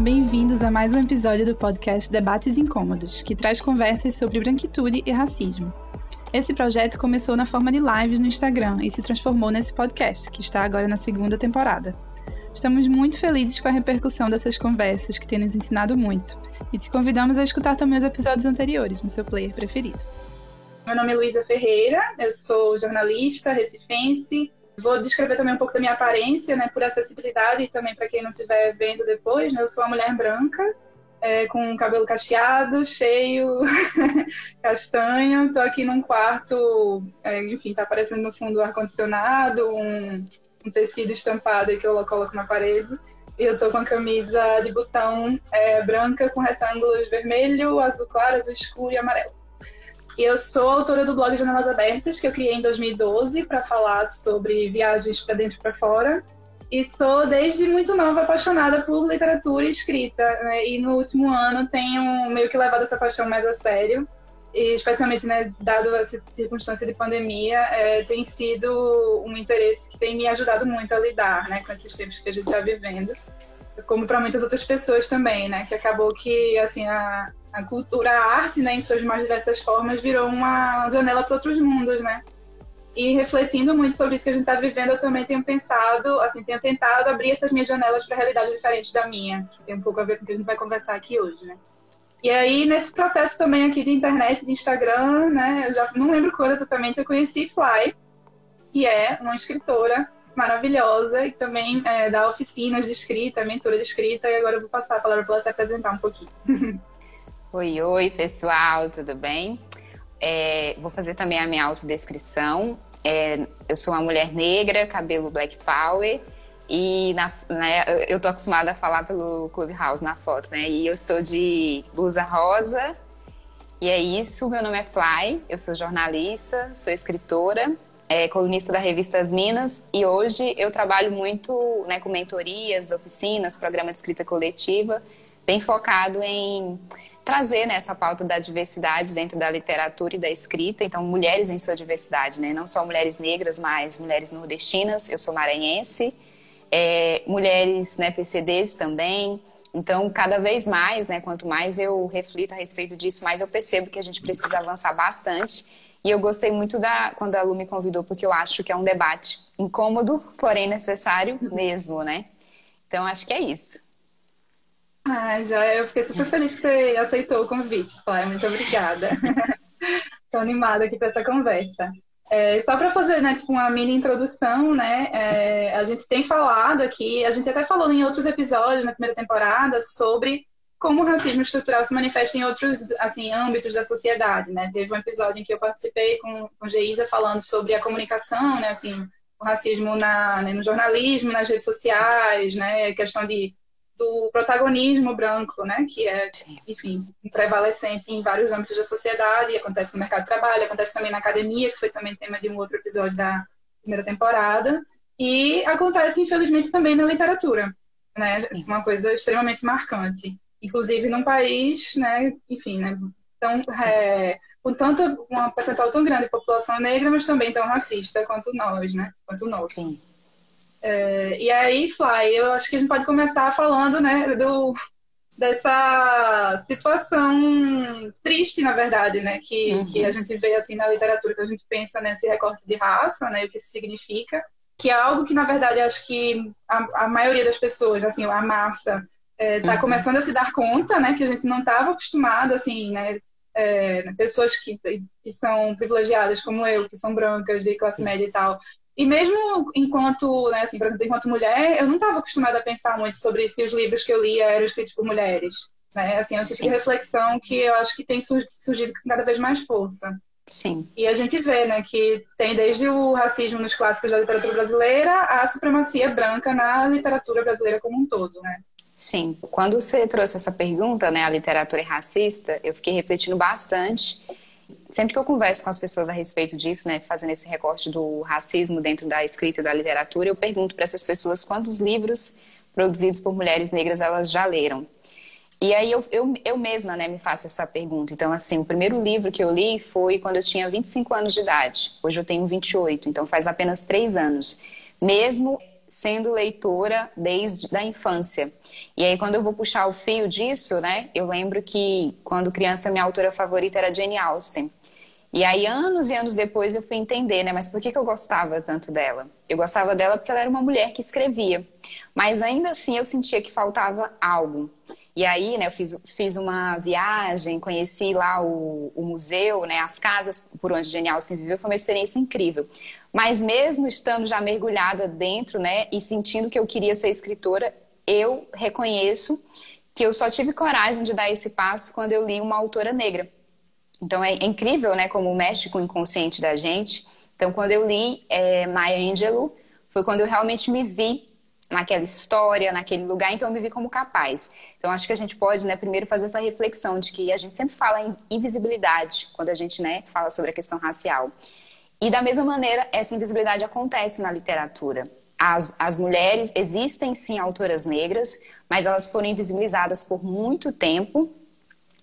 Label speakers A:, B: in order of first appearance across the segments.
A: Bem-vindos a mais um episódio do podcast Debates Incômodos, que traz conversas sobre branquitude e racismo. Esse projeto começou na forma de lives no Instagram e se transformou nesse podcast, que está agora na segunda temporada. Estamos muito felizes com a repercussão dessas conversas, que tem nos ensinado muito, e te convidamos a escutar também os episódios anteriores no seu player preferido.
B: Meu nome é Luísa Ferreira, eu sou jornalista recifense, Vou descrever também um pouco da minha aparência, né, por acessibilidade e também para quem não estiver vendo depois. Né, eu sou uma mulher branca, é, com cabelo cacheado, cheio, castanho. Estou aqui num quarto, é, enfim, está aparecendo no fundo ar-condicionado, um, um, tecido estampado que eu coloco na parede. E eu estou com a camisa de botão é, branca com retângulos vermelho, azul claro, azul escuro e amarelo. Eu sou autora do blog Janelas Abertas, que eu criei em 2012 para falar sobre viagens para dentro e para fora. E sou, desde muito nova, apaixonada por literatura e escrita. Né? E no último ano tenho meio que levado essa paixão mais a sério. E especialmente, né, dado a circunstância de pandemia, é, tem sido um interesse que tem me ajudado muito a lidar né, com esses tempos que a gente está vivendo como para muitas outras pessoas também, né? Que acabou que assim a, a cultura, a arte, né, em suas mais diversas formas, virou uma janela para outros mundos, né? E refletindo muito sobre isso que a gente está vivendo, eu também tenho pensado, assim, tenho tentado abrir essas minhas janelas para realidades diferentes da minha, que tem um pouco a ver com o que a gente vai conversar aqui hoje, né? E aí, nesse processo também aqui de internet, de Instagram, né, eu já não lembro quando exatamente eu conheci Fly, que é uma escritora maravilhosa e também é, dá oficinas de escrita, mentora de escrita, e agora eu vou passar a palavra para ela se apresentar um pouquinho.
C: Oi, oi, pessoal, tudo bem? É, vou fazer também a minha autodescrição. É, eu sou uma mulher negra, cabelo black power, e na, né, eu tô acostumada a falar pelo Clubhouse na foto, né? E eu estou de blusa rosa. E é isso, meu nome é Fly, eu sou jornalista, sou escritora é, colunista da revista As Minas, e hoje eu trabalho muito né, com mentorias, oficinas, programa de escrita coletiva, bem focado em trazer né, essa pauta da diversidade dentro da literatura e da escrita, então mulheres em sua diversidade, né? não só mulheres negras, mas mulheres nordestinas, eu sou maranhense, é, mulheres né, PCDs também, então, cada vez mais, né, quanto mais eu reflito a respeito disso, mais eu percebo que a gente precisa avançar bastante e eu gostei muito da quando a Lu me convidou, porque eu acho que é um debate incômodo, porém necessário mesmo, né? Então acho que é isso.
B: Ah, já eu fiquei super feliz que você aceitou o convite, Flávia. Muito obrigada. Estou animada aqui para essa conversa. É, só para fazer né, tipo, uma mini introdução, né? É, a gente tem falado aqui, a gente até falou em outros episódios na primeira temporada sobre como o racismo estrutural se manifesta em outros assim, âmbitos da sociedade, né? Teve um episódio em que eu participei com, com Geisa falando sobre a comunicação, né? Assim, o racismo na, né, no jornalismo, nas redes sociais, né? questão de, do protagonismo branco, né? Que é, enfim, prevalecente em vários âmbitos da sociedade, acontece no mercado de trabalho, acontece também na academia, que foi também tema de um outro episódio da primeira temporada, e acontece, infelizmente, também na literatura, né? Sim. É uma coisa extremamente marcante inclusive num país, né, enfim, né, tão, é, com tanto, uma percentual tão grande de população negra, mas também tão racista quanto nós, né, quanto o nosso. Sim. É, e aí, Fly, eu acho que a gente pode começar falando, né, do, dessa situação triste, na verdade, né, que, uhum. que a gente vê, assim, na literatura, que a gente pensa nesse recorte de raça, né, o que isso significa, que é algo que, na verdade, acho que a, a maioria das pessoas, assim, a massa, está é, tá uhum. começando a se dar conta, né, que a gente não estava acostumado, assim, né, é, pessoas que, que são privilegiadas como eu, que são brancas, de classe média e tal. E mesmo enquanto, né, assim, por exemplo, enquanto mulher, eu não estava acostumada a pensar muito sobre se os livros que eu lia eram escritos por mulheres. Né? Assim, é um tipo Sim. de reflexão que eu acho que tem surgido com cada vez mais força.
C: Sim.
B: E a gente vê, né, que tem desde o racismo nos clássicos da literatura brasileira à supremacia branca na literatura brasileira como um todo, né?
C: Sim. Quando você trouxe essa pergunta, né, a literatura é racista, eu fiquei refletindo bastante. Sempre que eu converso com as pessoas a respeito disso, né, fazendo esse recorte do racismo dentro da escrita e da literatura, eu pergunto para essas pessoas quantos livros produzidos por mulheres negras elas já leram. E aí eu, eu, eu mesma né, me faço essa pergunta. Então, assim, o primeiro livro que eu li foi quando eu tinha 25 anos de idade. Hoje eu tenho 28, então faz apenas três anos. Mesmo sendo leitora desde a infância. E aí, quando eu vou puxar o fio disso, né, eu lembro que quando criança, minha autora favorita era Jane Austen. E aí, anos e anos depois, eu fui entender, né? Mas por que, que eu gostava tanto dela? Eu gostava dela porque ela era uma mulher que escrevia. Mas ainda assim, eu sentia que faltava algo. E aí, né, eu fiz, fiz uma viagem, conheci lá o, o museu, né, as casas por onde Jane Austen viveu, foi uma experiência incrível. Mas mesmo estando já mergulhada dentro, né, e sentindo que eu queria ser escritora, eu reconheço que eu só tive coragem de dar esse passo quando eu li uma autora negra. Então é, incrível, né, como mexe com o inconsciente da gente. Então quando eu li é, Maya Angelou, foi quando eu realmente me vi naquela história, naquele lugar, então eu me vi como capaz. Então acho que a gente pode, né, primeiro fazer essa reflexão de que a gente sempre fala em invisibilidade quando a gente, né, fala sobre a questão racial. E da mesma maneira, essa invisibilidade acontece na literatura. As, as mulheres existem sim autoras negras, mas elas foram invisibilizadas por muito tempo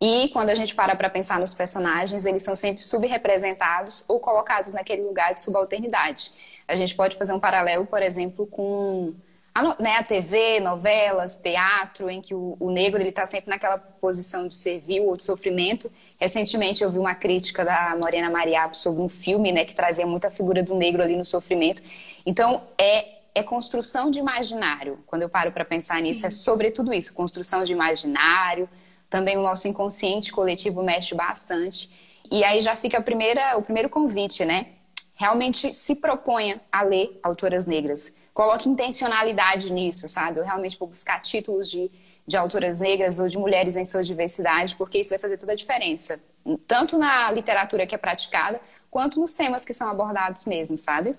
C: e quando a gente para para pensar nos personagens, eles são sempre subrepresentados ou colocados naquele lugar de subalternidade. A gente pode fazer um paralelo, por exemplo, com a, né, a TV, novelas, teatro, em que o, o negro ele está sempre naquela posição de servil ou de sofrimento. Recentemente eu vi uma crítica da Morena Mariapo sobre um filme né, que trazia muita figura do negro ali no sofrimento. Então, é é construção de imaginário. Quando eu paro para pensar nisso, é sobre tudo isso: construção de imaginário, também o nosso inconsciente coletivo mexe bastante. E aí já fica a primeira, o primeiro convite, né? Realmente se proponha a ler autoras negras. Coloque intencionalidade nisso, sabe? Eu realmente vou buscar títulos de, de autoras negras ou de mulheres em sua diversidade, porque isso vai fazer toda a diferença. Tanto na literatura que é praticada, quanto nos temas que são abordados mesmo, sabe?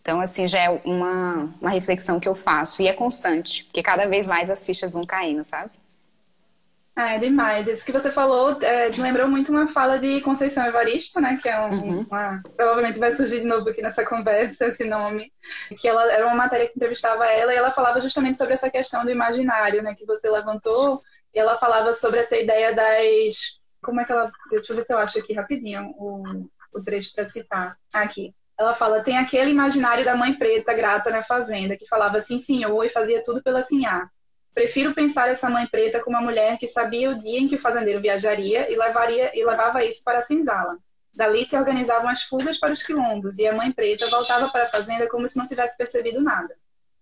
C: Então, assim, já é uma, uma reflexão que eu faço e é constante, porque cada vez mais as fichas vão caindo, sabe?
B: É, demais. Isso que você falou é, lembrou muito uma fala de Conceição Evaristo, né? Que é um, uhum. uma. Provavelmente vai surgir de novo aqui nessa conversa esse nome. Que ela era uma matéria que entrevistava ela e ela falava justamente sobre essa questão do imaginário, né? Que você levantou. E ela falava sobre essa ideia das. Como é que ela. Deixa eu ver se eu acho aqui rapidinho o, o trecho para citar. Aqui. Ela fala: tem aquele imaginário da mãe preta grata na fazenda, que falava sim, senhor, e fazia tudo pela sinhá. Prefiro pensar essa mãe preta como uma mulher que sabia o dia em que o fazendeiro viajaria e, levaria, e levava isso para a senzala. Dali se organizavam as fugas para os quilombos e a mãe preta voltava para a fazenda como se não tivesse percebido nada.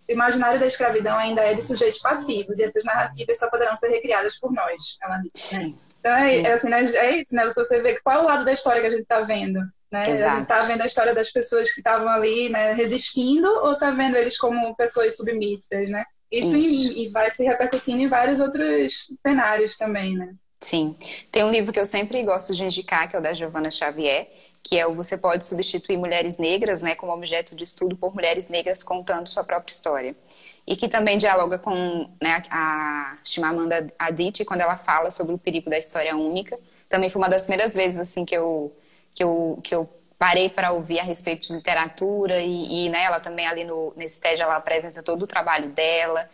B: O imaginário da escravidão ainda é de sujeitos passivos e essas narrativas só poderão ser recriadas por nós, ela disse. Né? Então é, é, assim, né? é isso, né? Você vê qual é o lado da história que a gente está vendo. Né? A gente está vendo a história das pessoas que estavam ali né, resistindo ou está vendo eles como pessoas submissas, né? Isso, Isso. E, e, vai se repercutindo em vários outros cenários também, né?
C: Sim. Tem um livro que eu sempre gosto de indicar, que é o da Giovanna Xavier, que é o Você Pode Substituir Mulheres Negras, né, como objeto de estudo por mulheres negras contando sua própria história. E que também dialoga com né, a Chimamanda Adichie, quando ela fala sobre o perigo da história única. Também foi uma das primeiras vezes, assim, que eu, que eu, que eu parei para ouvir a respeito de literatura e, e né, ela também ali no, nesse TED ela apresenta todo o trabalho dela.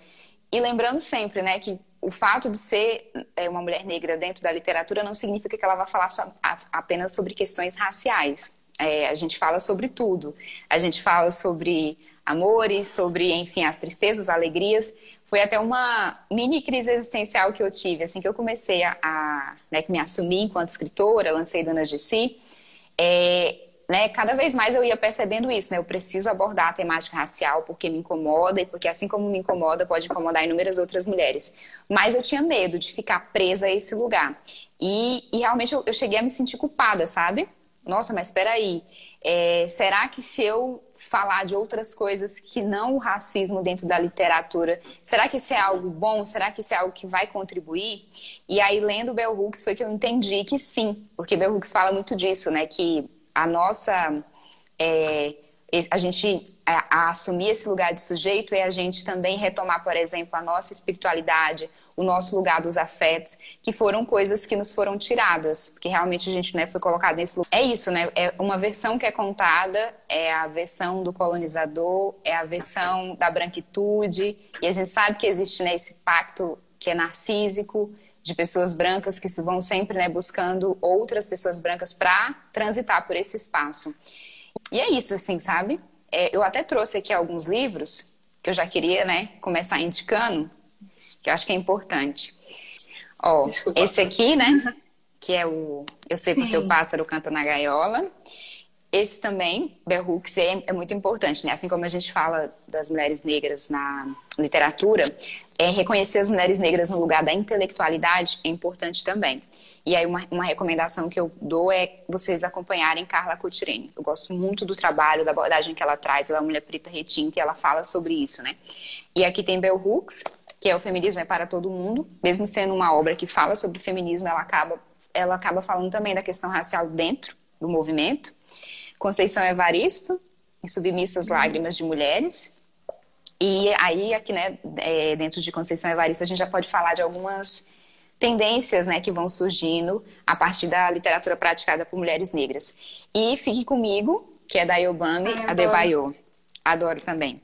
C: E lembrando sempre, né, que o fato de ser é, uma mulher negra dentro da literatura não significa que ela vai falar só, apenas sobre questões raciais. É, a gente fala sobre tudo. A gente fala sobre amores, sobre, enfim, as tristezas, alegrias. Foi até uma mini crise existencial que eu tive, assim que eu comecei a, a né, que me assumir enquanto escritora, lancei Donas de Si. É, né, cada vez mais eu ia percebendo isso, né? Eu preciso abordar a temática racial porque me incomoda e porque assim como me incomoda pode incomodar inúmeras outras mulheres. Mas eu tinha medo de ficar presa a esse lugar. E, e realmente eu, eu, cheguei a me sentir culpada, sabe? Nossa, mas espera aí. É, será que se eu falar de outras coisas que não o racismo dentro da literatura, será que isso é algo bom? Será que isso é algo que vai contribuir? E aí, lendo Bell Hooks, foi que eu entendi que sim, porque Bell Hooks fala muito disso, né? Que a nossa. É, a gente a, a assumir esse lugar de sujeito é a gente também retomar, por exemplo, a nossa espiritualidade, o nosso lugar dos afetos, que foram coisas que nos foram tiradas, porque realmente a gente né, foi colocado nesse lugar. É isso, né? É uma versão que é contada, é a versão do colonizador, é a versão da branquitude, e a gente sabe que existe né, esse pacto que é narcísico, de pessoas brancas que vão sempre né, buscando outras pessoas brancas para transitar por esse espaço. E é isso, assim, sabe? É, eu até trouxe aqui alguns livros que eu já queria, né, começar indicando, que eu acho que é importante. Ó, Desculpa. esse aqui, né, que é o Eu Sei Porque Sim. o Pássaro Canta na Gaiola. Esse também, Bell Hooks, é, é, muito importante, né? Assim como a gente fala das mulheres negras na literatura, é reconhecer as mulheres negras no lugar da intelectualidade é importante também. E aí uma, uma recomendação que eu dou é vocês acompanharem Carla Coutirene. Eu gosto muito do trabalho, da abordagem que ela traz. Ela é uma mulher preta retinta e ela fala sobre isso, né? E aqui tem Bell Hooks, que é o feminismo é para todo mundo. Mesmo sendo uma obra que fala sobre feminismo, ela acaba, ela acaba falando também da questão racial dentro do movimento. Conceição Evaristo, em Submissas Lágrimas de Mulheres. E aí, aqui, né, é, dentro de Conceição Evaristo, a gente já pode falar de algumas tendências, né, que vão surgindo a partir da literatura praticada por mulheres negras. E Fique Comigo, que é da Yobami Ai, Adebayo. Adoro também.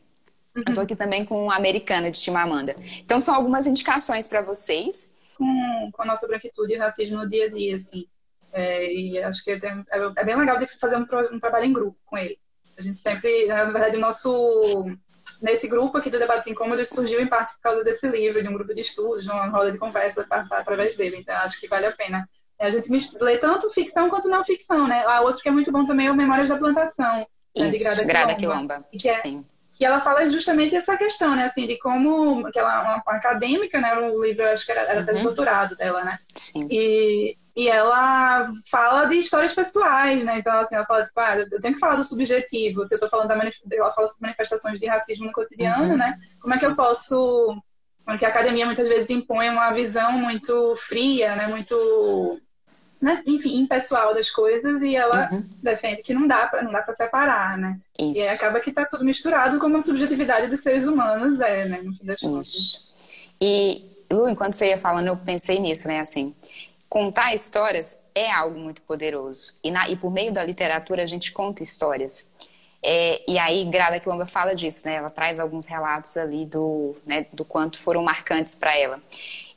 C: Uhum. Eu tô aqui também com uma americana de Chimamanda. Então, são algumas indicações para vocês.
B: Com, com a nossa branquitude e racismo no dia a dia, assim. É, e acho que é, é, bem legal de fazer um, um, trabalho em grupo com ele. A gente sempre, na verdade, o nosso nesse grupo aqui do Debates Incômodos surgiu em parte por causa desse livro, de um grupo de estudos, de uma roda de conversa através dele. Então, acho que vale a pena. A gente lê tanto ficção quanto não ficção, né? A outro que é muito bom também é o Memórias da Plantação,
C: Isso, né, de Grada, Grada Quilomba. Quilomba.
B: Que é,
C: Sim
B: que ela fala justamente essa questão, né, assim, de como que ela uma, uma acadêmica, né, o livro acho que era, era uhum. até doutorado dela, né,
C: Sim.
B: e e ela fala de histórias pessoais, né? Então, assim, ela fala, tipo, ah, eu tenho que falar do subjetivo. Se eu tô falando da ela fala sobre manifestações de racismo no cotidiano, uhum. né? Como é que eu posso. Porque a academia muitas vezes impõe uma visão muito fria, né? Muito né, enfim, impessoal das coisas e ela uhum. defende que não dá para não dá para separar, né? Isso. E aí acaba que está tudo misturado como a subjetividade dos seres humanos é, né, no fim das contas.
C: E Lu, enquanto você ia falando, eu pensei nisso, né, assim, contar histórias é algo muito poderoso. E, na, e por meio da literatura a gente conta histórias. É, e aí, Grada Quilomba fala disso, né? Ela traz alguns relatos ali do, né, do quanto foram marcantes para ela.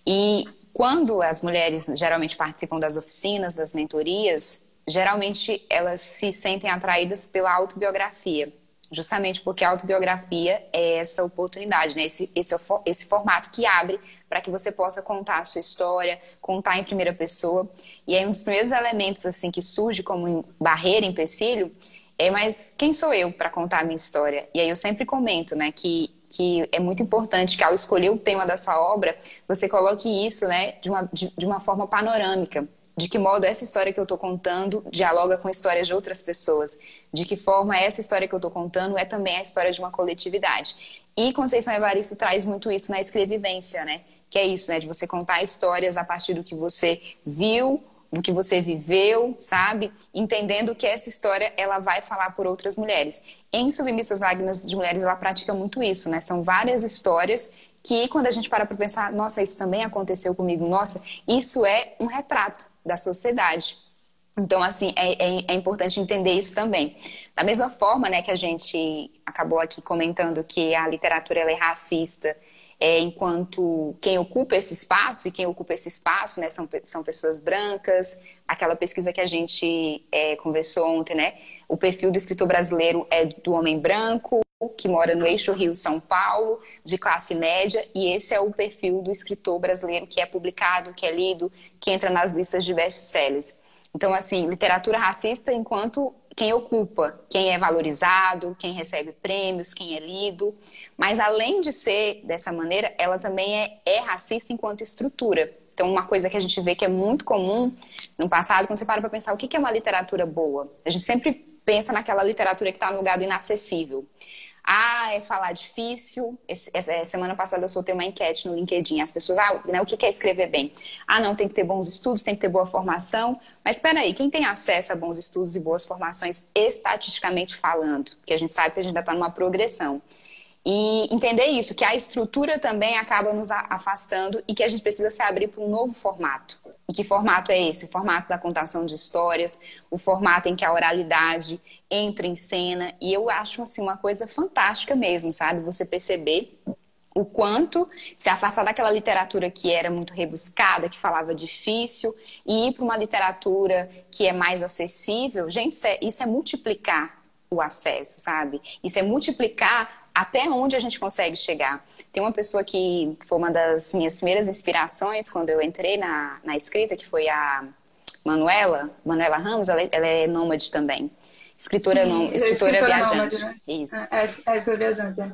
C: E quando as mulheres geralmente participam das oficinas, das mentorias, geralmente elas se sentem atraídas pela autobiografia, justamente porque a autobiografia é essa oportunidade, né? esse, esse, esse formato que abre para que você possa contar a sua história, contar em primeira pessoa. E aí um dos primeiros elementos assim que surge como barreira, empecilho, é mas quem sou eu para contar a minha história? E aí eu sempre comento, né, que que é muito importante que ao escolher o tema da sua obra, você coloque isso né, de, uma, de, de uma forma panorâmica. De que modo essa história que eu estou contando dialoga com histórias de outras pessoas? De que forma essa história que eu estou contando é também a história de uma coletividade? E Conceição Evaristo traz muito isso na escrevivência, né? Que é isso, né? De você contar histórias a partir do que você viu, do que você viveu, sabe? Entendendo que essa história ela vai falar por outras mulheres. Em Submissas Lágrimas de Mulheres ela pratica muito isso, né? São várias histórias que quando a gente para para pensar, nossa, isso também aconteceu comigo, nossa, isso é um retrato da sociedade. Então, assim, é, é, é, importante entender isso também. Da mesma forma, né, que a gente acabou aqui comentando que a literatura é racista é, enquanto quem ocupa esse espaço, e quem ocupa esse espaço né, são, são pessoas brancas. Aquela pesquisa que a gente é, conversou ontem, né? O perfil do escritor brasileiro é do homem branco, que mora no eixo Rio-São Paulo, de classe média, e esse é o perfil do escritor brasileiro que é publicado, que é lido, que entra nas listas de best-sellers. Então, assim, literatura racista enquanto quem ocupa, quem é valorizado, quem recebe prêmios, quem é lido. Mas além de ser dessa maneira, ela também é, é racista enquanto estrutura. Então, uma coisa que a gente vê que é muito comum no passado, quando você para para pensar o que é uma literatura boa, a gente sempre pensa naquela literatura que está no lugar do inacessível. Ah, é falar difícil. Esse, essa, semana passada eu soltei uma enquete no LinkedIn. As pessoas, ah, né, o que é escrever bem? Ah, não, tem que ter bons estudos, tem que ter boa formação. Mas espera aí, quem tem acesso a bons estudos e boas formações, estatisticamente falando? Porque a gente sabe que a gente ainda está numa progressão. E entender isso, que a estrutura também acaba nos afastando e que a gente precisa se abrir para um novo formato. E que formato é esse? O formato da contação de histórias, o formato em que a oralidade entra em cena. E eu acho assim uma coisa fantástica mesmo, sabe? Você perceber o quanto se afastar daquela literatura que era muito rebuscada, que falava difícil, e ir para uma literatura que é mais acessível. Gente, isso é, isso é multiplicar o acesso, sabe? Isso é multiplicar até onde a gente consegue chegar. Tem uma pessoa que foi uma das minhas primeiras inspirações quando eu entrei na, na escrita, que foi a Manuela, Manuela Ramos, ela, é, ela é nômade também. Escritora, Sim, não, escritora, escritora viajante. Nômade, né? Isso. É,
B: é, é escritora viajante, é.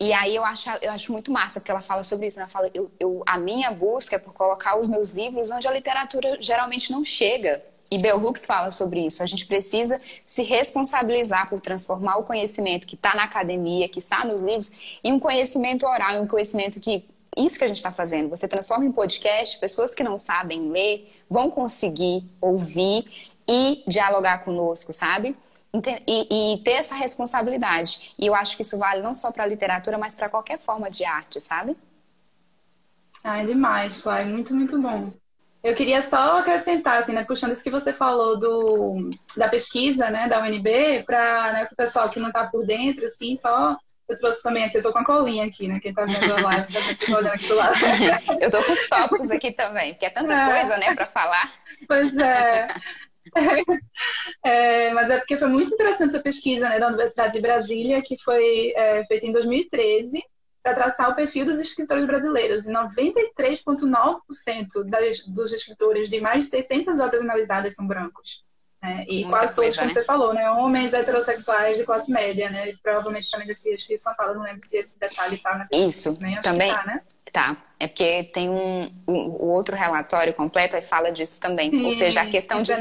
C: E aí eu acho, eu acho muito massa, porque ela fala sobre isso, né? Ela fala, eu, eu, a minha busca é por colocar os meus livros onde a literatura geralmente não chega. E Bell Hooks fala sobre isso. A gente precisa se responsabilizar por transformar o conhecimento que está na academia, que está nos livros, em um conhecimento oral, em um conhecimento que isso que a gente está fazendo. Você transforma em podcast, pessoas que não sabem ler vão conseguir ouvir e dialogar conosco, sabe? E, e, ter essa responsabilidade. E eu acho que isso vale não só para a literatura, mas para qualquer forma de arte, sabe?
B: Ah, é demais, Flávio. Muito, muito bom. Eu queria só acrescentar, assim, né, puxando isso que você falou do, da pesquisa, né, da UNB, para né, o pessoal que não está por dentro, assim, só eu trouxe também aqui, eu tô com a colinha aqui, né? Quem tá vendo a live, tá olhando aqui do lado.
C: eu tô com os tópicos aqui também, porque é tanta é. coisa, né, para falar.
B: Pois é. É, mas é porque foi muito interessante essa pesquisa né, da Universidade de Brasília, que foi é, feita em 2013, para traçar o perfil dos escritores brasileiros. E 93,9% dos escritores de mais de 600 obras analisadas são brancos. Né? E Muita quase todos, como né? você falou, né? homens heterossexuais de classe média, né? E provavelmente também desse Rio São Paulo, não lembro se esse detalhe está na
C: Isso, também. Tá, né? Tá, é porque tem um, um, o outro relatório completo e fala disso também. Sim, Ou seja, a questão de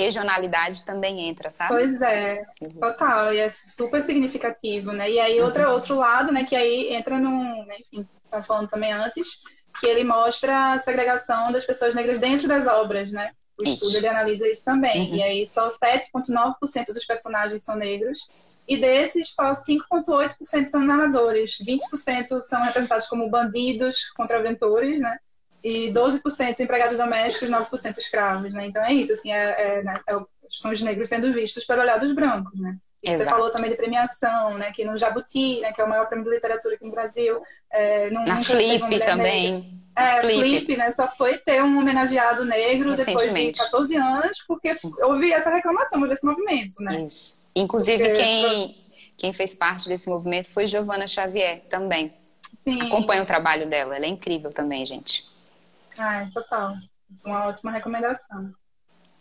C: regionalidade também entra, sabe?
B: Pois é, uhum. total, e é super significativo, né? E aí outro, uhum. outro lado, né, que aí entra num, né, enfim, estava falando também antes, que ele mostra a segregação das pessoas negras dentro das obras, né? O isso. estudo ele analisa isso também. Uhum. E aí só 7,9% dos personagens são negros. E desses, só 5,8% são narradores. 20% são representados como bandidos, contraventores, né? E 12% empregados domésticos, 9% escravos, né? Então é isso, assim, é, é, né? é, são os negros sendo vistos pelo olhar dos brancos, né? E você falou também de premiação, né? Que no Jabuti, né? Que é o maior prêmio de literatura aqui no Brasil. É,
C: não, Na Flip também. Negra.
B: É, Flip. Flip, né? Só foi ter um homenageado negro depois de 14 anos, porque houve essa reclamação desse movimento, né?
C: Isso. Inclusive, porque... quem, quem fez parte desse movimento foi Giovana Xavier também. Sim. Acompanha o trabalho dela, ela é incrível também, gente.
B: Ah, total. Isso é uma ótima recomendação.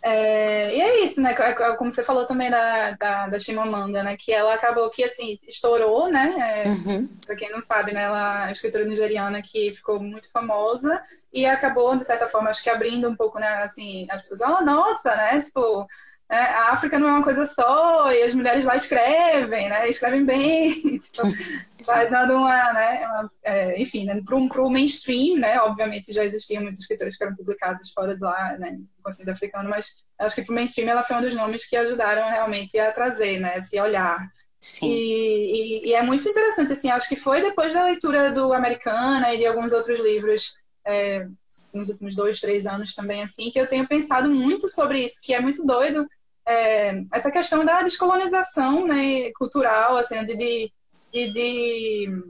B: É, e é isso, né? É, é como você falou também da, da, da Chimamanda, né? Que ela acabou que, assim, estourou, né? É, uhum. Pra quem não sabe, né? Ela é escritora nigeriana que ficou muito famosa e acabou, de certa forma, acho que abrindo um pouco, né? Assim, as pessoas, oh, nossa, né? Tipo, a África não é uma coisa só, e as mulheres lá escrevem, né? Escrevem bem, tipo, vai dando uma, né? Uma, é, enfim, né? para o mainstream, né? Obviamente já existiam muitos escritores que eram publicados fora de lá, né? No continente africano, mas acho que para o mainstream ela foi um dos nomes que ajudaram realmente a trazer, né? Esse olhar. Sim. E, e, e é muito interessante, assim, acho que foi depois da leitura do Americana e de alguns outros livros é, nos últimos dois, três anos também, assim, que eu tenho pensado muito sobre isso, que é muito doido, é, essa questão da descolonização né, cultural, assim, de, de, de,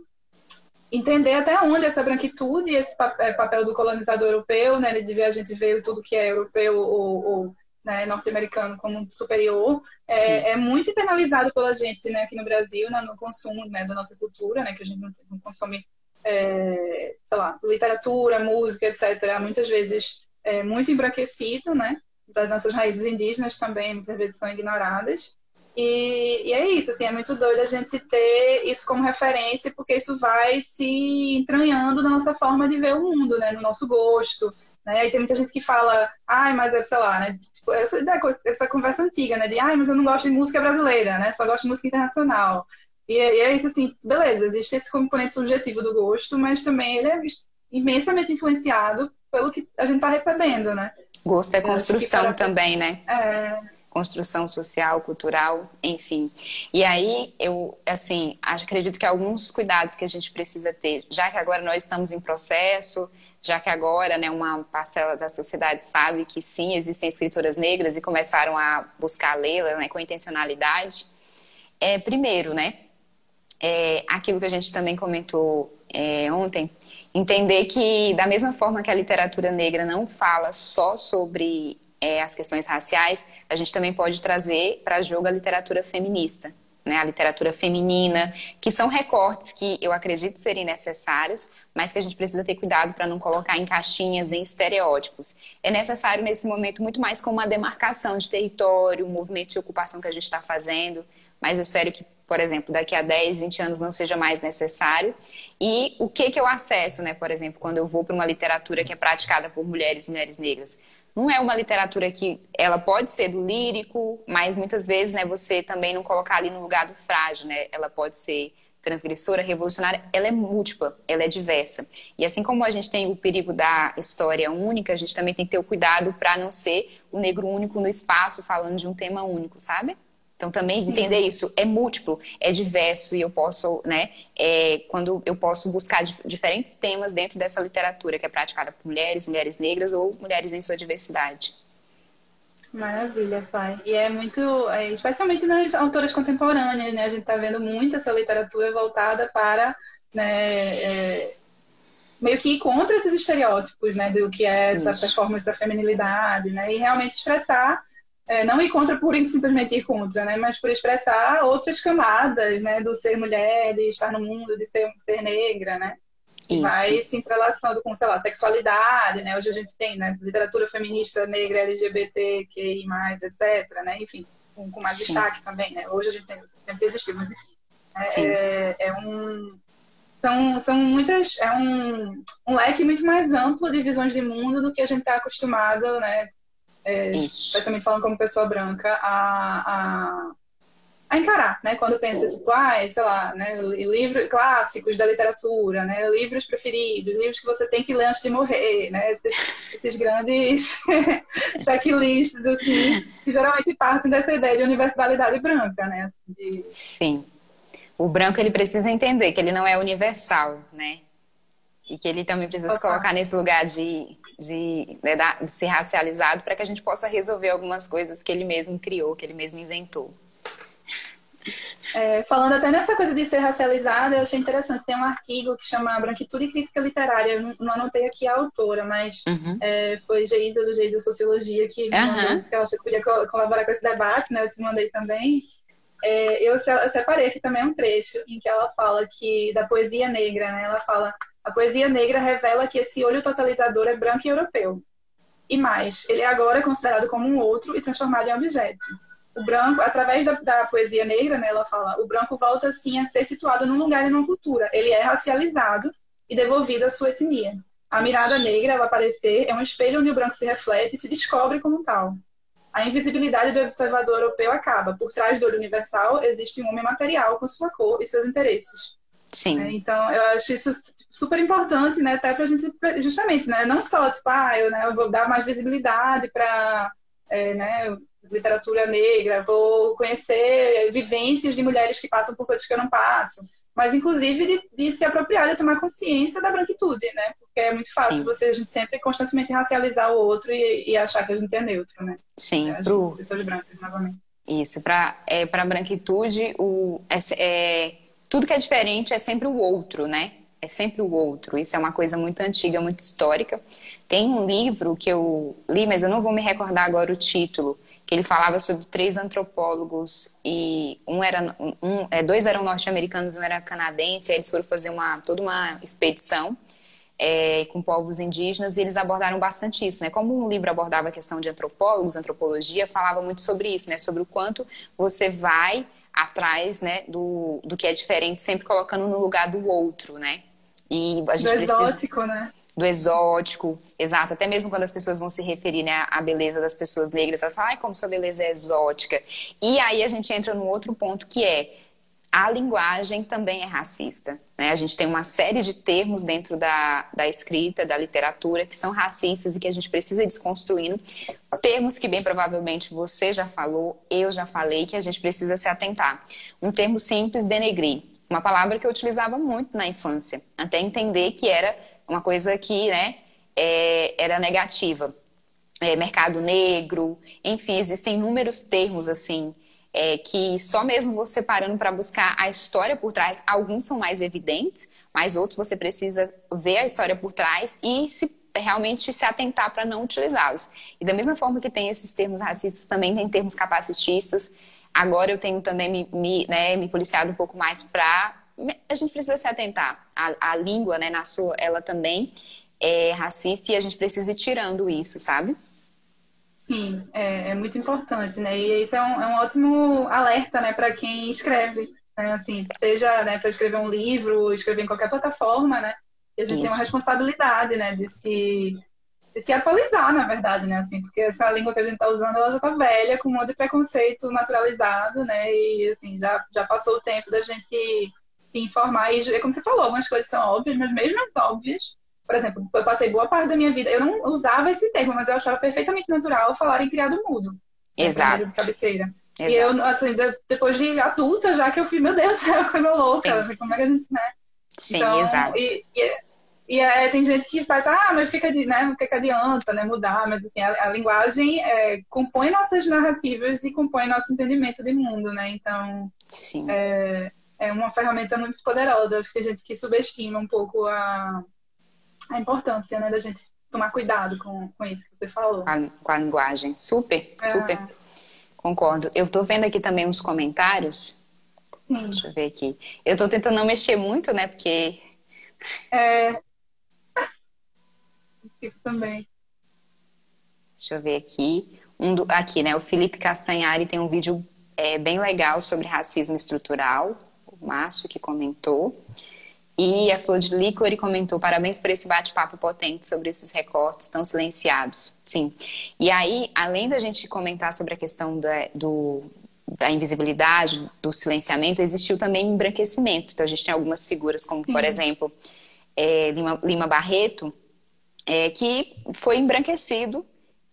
B: entender até onde essa branquitude e esse é, papel do colonizador europeu, né, de ver a gente ver tudo que é europeu ou, ou né, norte-americano como superior, é, é, muito internalizado pela gente né, aqui no Brasil, né, no consumo né, da nossa cultura, né, que a gente não, não consome, é, sei lá, literatura, música, etc., muitas vezes é muito embranquecido, né? Das nossas raízes indígenas também muitas vezes são ignoradas. E, e, é isso, assim, é muito doido a gente ter isso como referência, porque isso vai se entranhando na nossa forma de ver o mundo, né? No nosso gosto. Né? E tem muita gente que fala, ai, mas é, sei lá, né? Tipo, essa, essa conversa antiga, né? De, ai, mas eu não gosto de música brasileira, né? Só gosto de música internacional. E, e é isso, assim, beleza, existe esse componente subjetivo do gosto, mas também ele é imensamente influenciado pelo que a gente está recebendo, né?
C: Gosto é construção também, né? É. Construção social, cultural, enfim. E aí, eu, assim, acredito que alguns cuidados que a gente precisa ter, já que agora nós estamos em processo, já que agora, né, uma parcela da sociedade sabe que sim, existem escritoras negras e começaram a buscar lê-la, né, com intencionalidade. É, primeiro, né, é, aquilo que a gente também comentou é, ontem, entender que, da mesma forma que a literatura negra não fala só sobre é, as questões raciais, a gente também pode trazer para jogo a literatura feminista. né, a literatura feminina, que são recortes que eu acredito serem necessários, mas que a gente precisa ter cuidado para não colocar em caixinhas, em estereótipos. É necessário nesse momento muito mais como uma demarcação de território, um movimento de ocupação que a gente está fazendo, mas eu espero que, por exemplo, daqui a 10, 20 anos não seja mais necessário. E o que, que eu acesso, né, por exemplo, quando eu vou para uma literatura que é praticada por mulheres e mulheres negras? não é uma literatura que ela pode ser do lírico, mas muitas vezes, né, você também não colocar ali no lugar do frágil, né? Ela pode ser transgressora, revolucionária, ela é múltipla, ela é diversa. E assim como a gente tem o perigo da história única, a gente também tem que ter o cuidado para não ser o negro único no espaço falando de um tema único, sabe? Então também entender isso é múltiplo, é diverso e eu posso, né, é, quando eu posso buscar diferentes temas dentro dessa literatura que é praticada por mulheres, mulheres negras ou mulheres em sua diversidade.
B: Maravilha, Fai. E é muito, é, especialmente nas autoras contemporâneas, né? A gente está vendo muito essa literatura voltada para, né, é, meio que contra esses estereótipos, né, do que é essa Isso. performance da feminilidade, né? E realmente expressar é, não ir contra por simplesmente ir contra, né? Mas por expressar outras camadas, né? Do ser mulher, de estar no mundo, de ser, ser negra, né? Isso. Vai se entrelaçando com, sei lá, sexualidade, né? Hoje a gente tem, né? Literatura feminista negra, LGBT, QI+, etc, né? Enfim, com, com mais Sim. destaque também, né? Hoje a gente tem, sempre existiu, mas enfim. É, é, é um... São, são muitas... É um, um leque muito mais amplo de visões de mundo do que a gente está acostumado, né? É, especialmente falando como pessoa branca, a, a, a, encarar, né? Quando pensa, tipo, ah, sei lá, né? Livros clássicos da literatura, né? Livros preferidos, livros que você tem que ler antes de morrer, né? Esses, esses grandes checklists, assim, que geralmente partem dessa ideia de universalidade branca, né? Assim, de...
C: Sim. O branco, ele precisa entender que ele não é universal, né? E que ele também precisa se colocar nesse lugar de de, né, de ser racializado para que a gente possa resolver algumas coisas que ele mesmo criou, que ele mesmo inventou.
B: É, falando até nessa coisa de ser racializado, eu achei interessante. Tem um artigo que chama Branquitude e Crítica Literária. Eu não, anotei aqui a autora, mas uhum. é, foi Geisa do Geisa Sociologia que, uhum. que eu achei que podia colaborar com esse debate, né? Eu te mandei também. É, eu separei aqui também um trecho em que ela fala que da poesia negra, né? Ela fala a poesia negra revela que esse olho totalizador é branco e europeu. E mais, ele é agora considerado como um outro e transformado em objeto. O branco, através da, da poesia negra, né, ela fala, o branco volta assim a ser situado num lugar e numa cultura. Ele é racializado e devolvido à sua etnia. A mirada negra, ao aparecer, é um espelho onde o branco se reflete e se descobre como tal. A invisibilidade do observador europeu acaba. Por trás do olho universal existe um homem material com sua cor e seus interesses.
C: Sim.
B: É, então, eu acho isso super importante, né? Até pra gente, justamente, né? Não só, tipo, ah, eu, né, eu vou dar mais visibilidade para é, né, literatura negra, vou conhecer vivências de mulheres que passam por coisas que eu não passo, mas inclusive de, de se apropriar, de tomar consciência da branquitude, né? Porque é muito fácil Sim. você, a gente sempre constantemente racializar o outro e, e achar que a gente é neutro, né?
C: Sim, é, pro...
B: pessoas brancas, novamente.
C: Isso, para é, a branquitude, o, é, é tudo que é diferente é sempre o outro, né? É sempre o outro. Isso é uma coisa muito antiga, muito histórica. Tem um livro que eu li, mas eu não vou me recordar agora o título, que ele falava sobre três antropólogos e um era um, é, dois eram norte-americanos, um era canadense. E eles foram fazer uma toda uma expedição é, com povos indígenas e eles abordaram bastante isso, né? Como o livro abordava a questão de antropólogos, antropologia, falava muito sobre isso, né? Sobre o quanto você vai atrás, né, do, do que é diferente, sempre colocando no lugar do outro, né?
B: E a gente do precisa... exótico, né?
C: Do exótico, exato. Até mesmo quando as pessoas vão se referir né, à beleza das pessoas negras, elas falam, ai, como sua beleza é exótica. E aí a gente entra no outro ponto que é a linguagem também é racista. Né? A gente tem uma série de termos dentro da, da escrita, da literatura, que são racistas e que a gente precisa ir desconstruindo. Termos que, bem provavelmente, você já falou, eu já falei, que a gente precisa se atentar. Um termo simples, denegrir. Uma palavra que eu utilizava muito na infância, até entender que era uma coisa que né, é, era negativa. É, mercado negro, enfim, existem inúmeros termos assim é, que só mesmo você parando para buscar a história por trás, alguns são mais evidentes, mas outros você precisa ver a história por trás e se realmente se atentar para não utilizá-los. E da mesma forma que tem esses termos racistas, também tem termos capacitistas. Agora eu tenho também me, me, né, me policiado um pouco mais para a gente precisa se atentar. A, a língua, né, na sua, ela também é racista e a gente precisa ir tirando isso, sabe?
B: Sim, é, é muito importante, né? E isso é um, é um ótimo alerta, né, para quem escreve, né? Assim, seja né, para escrever um livro, escrever em qualquer plataforma, né? E a gente isso. tem uma responsabilidade, né, de se de se atualizar, na verdade, né? Assim, porque essa língua que a gente está usando, ela já está velha, com um monte de preconceito naturalizado, né? E, assim, já, já passou o tempo da gente se informar. E, como você falou, algumas coisas são óbvias, mas mesmo as óbvias, por exemplo, eu passei boa parte da minha vida, eu não usava esse termo, mas eu achava perfeitamente natural falar em criado mudo.
C: Né, Exato.
B: de cabeceira. Exato. E eu, assim, depois de adulta, já que eu fui, meu Deus, é uma coisa louca. Sim. Como é que a gente, né?
C: Sim, então, exato.
B: E, e, e é, tem gente que faz, ah, mas o que, que, né, que, que adianta né, mudar? Mas assim, a, a linguagem é, compõe nossas narrativas e compõe nosso entendimento de mundo, né? Então,
C: Sim.
B: É, é uma ferramenta muito poderosa. Acho que tem gente que subestima um pouco a, a importância né, da gente tomar cuidado com, com isso que você falou.
C: Com a, com a linguagem. Super, é. super. Concordo. Eu tô vendo aqui também uns comentários. Sim. Deixa eu ver aqui. Eu tô tentando não mexer muito, né? Porque.
B: É, Fico também.
C: Deixa eu ver aqui. Um do, aqui, né? O Felipe Castanhari tem um vídeo é, bem legal sobre racismo estrutural. O Márcio que comentou. E a Flor de Licor comentou: parabéns por esse bate-papo potente sobre esses recortes tão silenciados. Sim. E aí, além da gente comentar sobre a questão da, do, da invisibilidade, do silenciamento, existiu também embranquecimento. Então, a gente tem algumas figuras, como, Sim. por exemplo, é, Lima, Lima Barreto, é, que foi embranquecido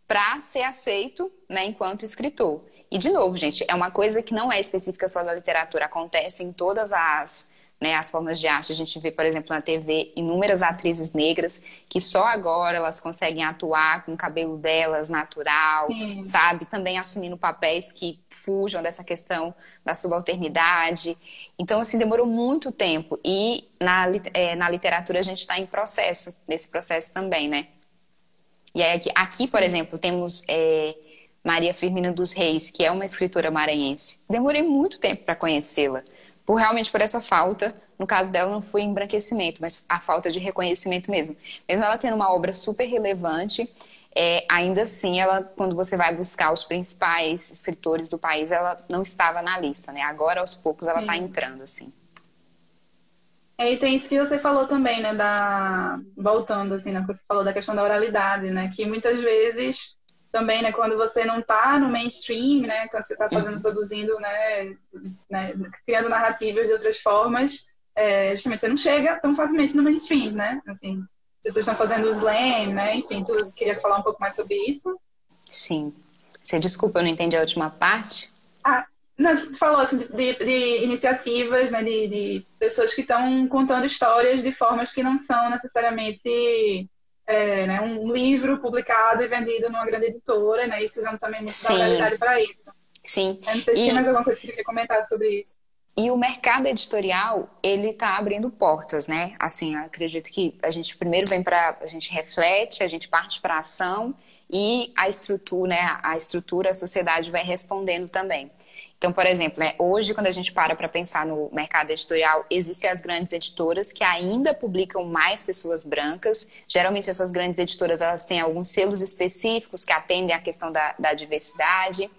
C: para ser aceito né, enquanto escritor. E, de novo, gente, é uma coisa que não é específica só da literatura, acontece em todas as, né, as formas de arte. A gente vê, por exemplo, na TV, inúmeras atrizes negras que só agora elas conseguem atuar com o cabelo delas natural, Sim. sabe? Também assumindo papéis que fujam dessa questão da subalternidade. Então, assim, demorou muito tempo. E na, é, na literatura a gente está em processo, nesse processo também, né? E aí, aqui, aqui por exemplo, temos é, Maria Firmina dos Reis, que é uma escritora maranhense. Demorei muito tempo para conhecê-la, por realmente por essa falta. No caso dela, não foi embranquecimento, mas a falta de reconhecimento mesmo. Mesmo ela tendo uma obra super relevante, é, ainda assim, ela, quando você vai buscar os principais escritores do país, ela não estava na lista, né? Agora, aos poucos, ela está entrando, assim.
B: É, e tem isso que você falou também, né? Da... Voltando, assim, né? Que você falou da questão da oralidade, né? Que muitas vezes também, né? Quando você não está no mainstream, né? Quando você está fazendo, produzindo, né, né? Criando narrativas de outras formas, é, justamente você não chega tão facilmente no mainstream, né? Assim, pessoas estão fazendo slam, né? Enfim, tu queria falar um pouco mais sobre isso?
C: Sim. Você desculpa, eu não entendi a última parte.
B: Ah, não, tu falou assim, de, de iniciativas, né? De, de pessoas que estão contando histórias de formas que não são necessariamente é, né, um livro publicado e vendido numa grande editora, né? Isso usando também muita realidade para isso.
C: Sim.
B: Eu não sei se e... tem mais alguma coisa que você quer comentar sobre isso.
C: E o mercado editorial, ele está abrindo portas, né? Assim, acredito que a gente primeiro vem para, a gente reflete, a gente parte para a ação e a estrutura, né? A estrutura, a sociedade vai respondendo também. Então, por exemplo, né, hoje, quando a gente para para pensar no mercado editorial, existem as grandes editoras que ainda publicam mais pessoas brancas. Geralmente, essas grandes editoras elas têm alguns selos específicos que atendem à questão da, da diversidade.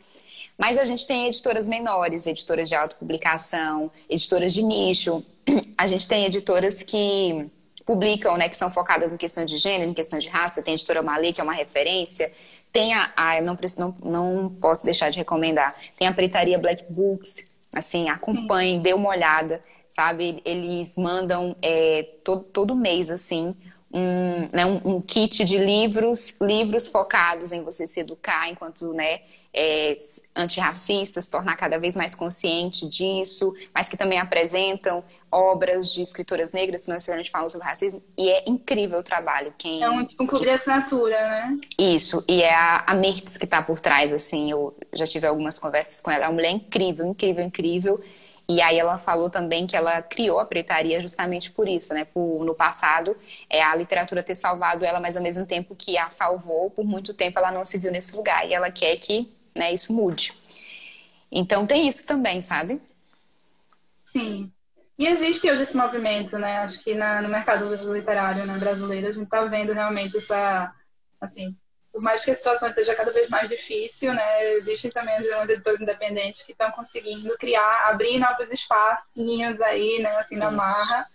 C: Mas a gente tem editoras menores, editoras de autopublicação, editoras de nicho. A gente tem editoras que publicam, né, que são focadas em questão de gênero, em questão de raça. Tem a editora Malê, que é uma referência. Tem a, a não, não, não posso deixar de recomendar, tem a Pretaria Black Books, assim, acompanhem, dê uma olhada, sabe? Eles mandam é, todo, todo mês, assim, um, né, um, um, kit de livros, livros focados em você se educar enquanto, né, é, antirracistas, tornar cada vez mais consciente disso, mas que também apresentam obras de escritoras negras que não necessariamente falam sobre racismo, e é incrível o trabalho. Quem,
B: é um tipo um clube de assinatura, né?
C: Isso, e é a, a Mertz que está por trás, assim, eu já tive algumas conversas com ela, é uma mulher incrível, incrível, incrível, e aí ela falou também que ela criou a pretaria justamente por isso, né? Por, no passado, é, a literatura ter salvado ela, mas ao mesmo tempo que a salvou, por muito tempo ela não se viu nesse lugar. E ela quer que né, isso mude. Então tem isso também, sabe?
B: Sim. E existe hoje esse movimento, né? Acho que na, no mercado literário né, brasileiro a gente está vendo realmente essa, assim, por mais que a situação esteja cada vez mais difícil, né? Existem também os editores independentes que estão conseguindo criar, abrir novos espacinhos aí, né? Assim, na marra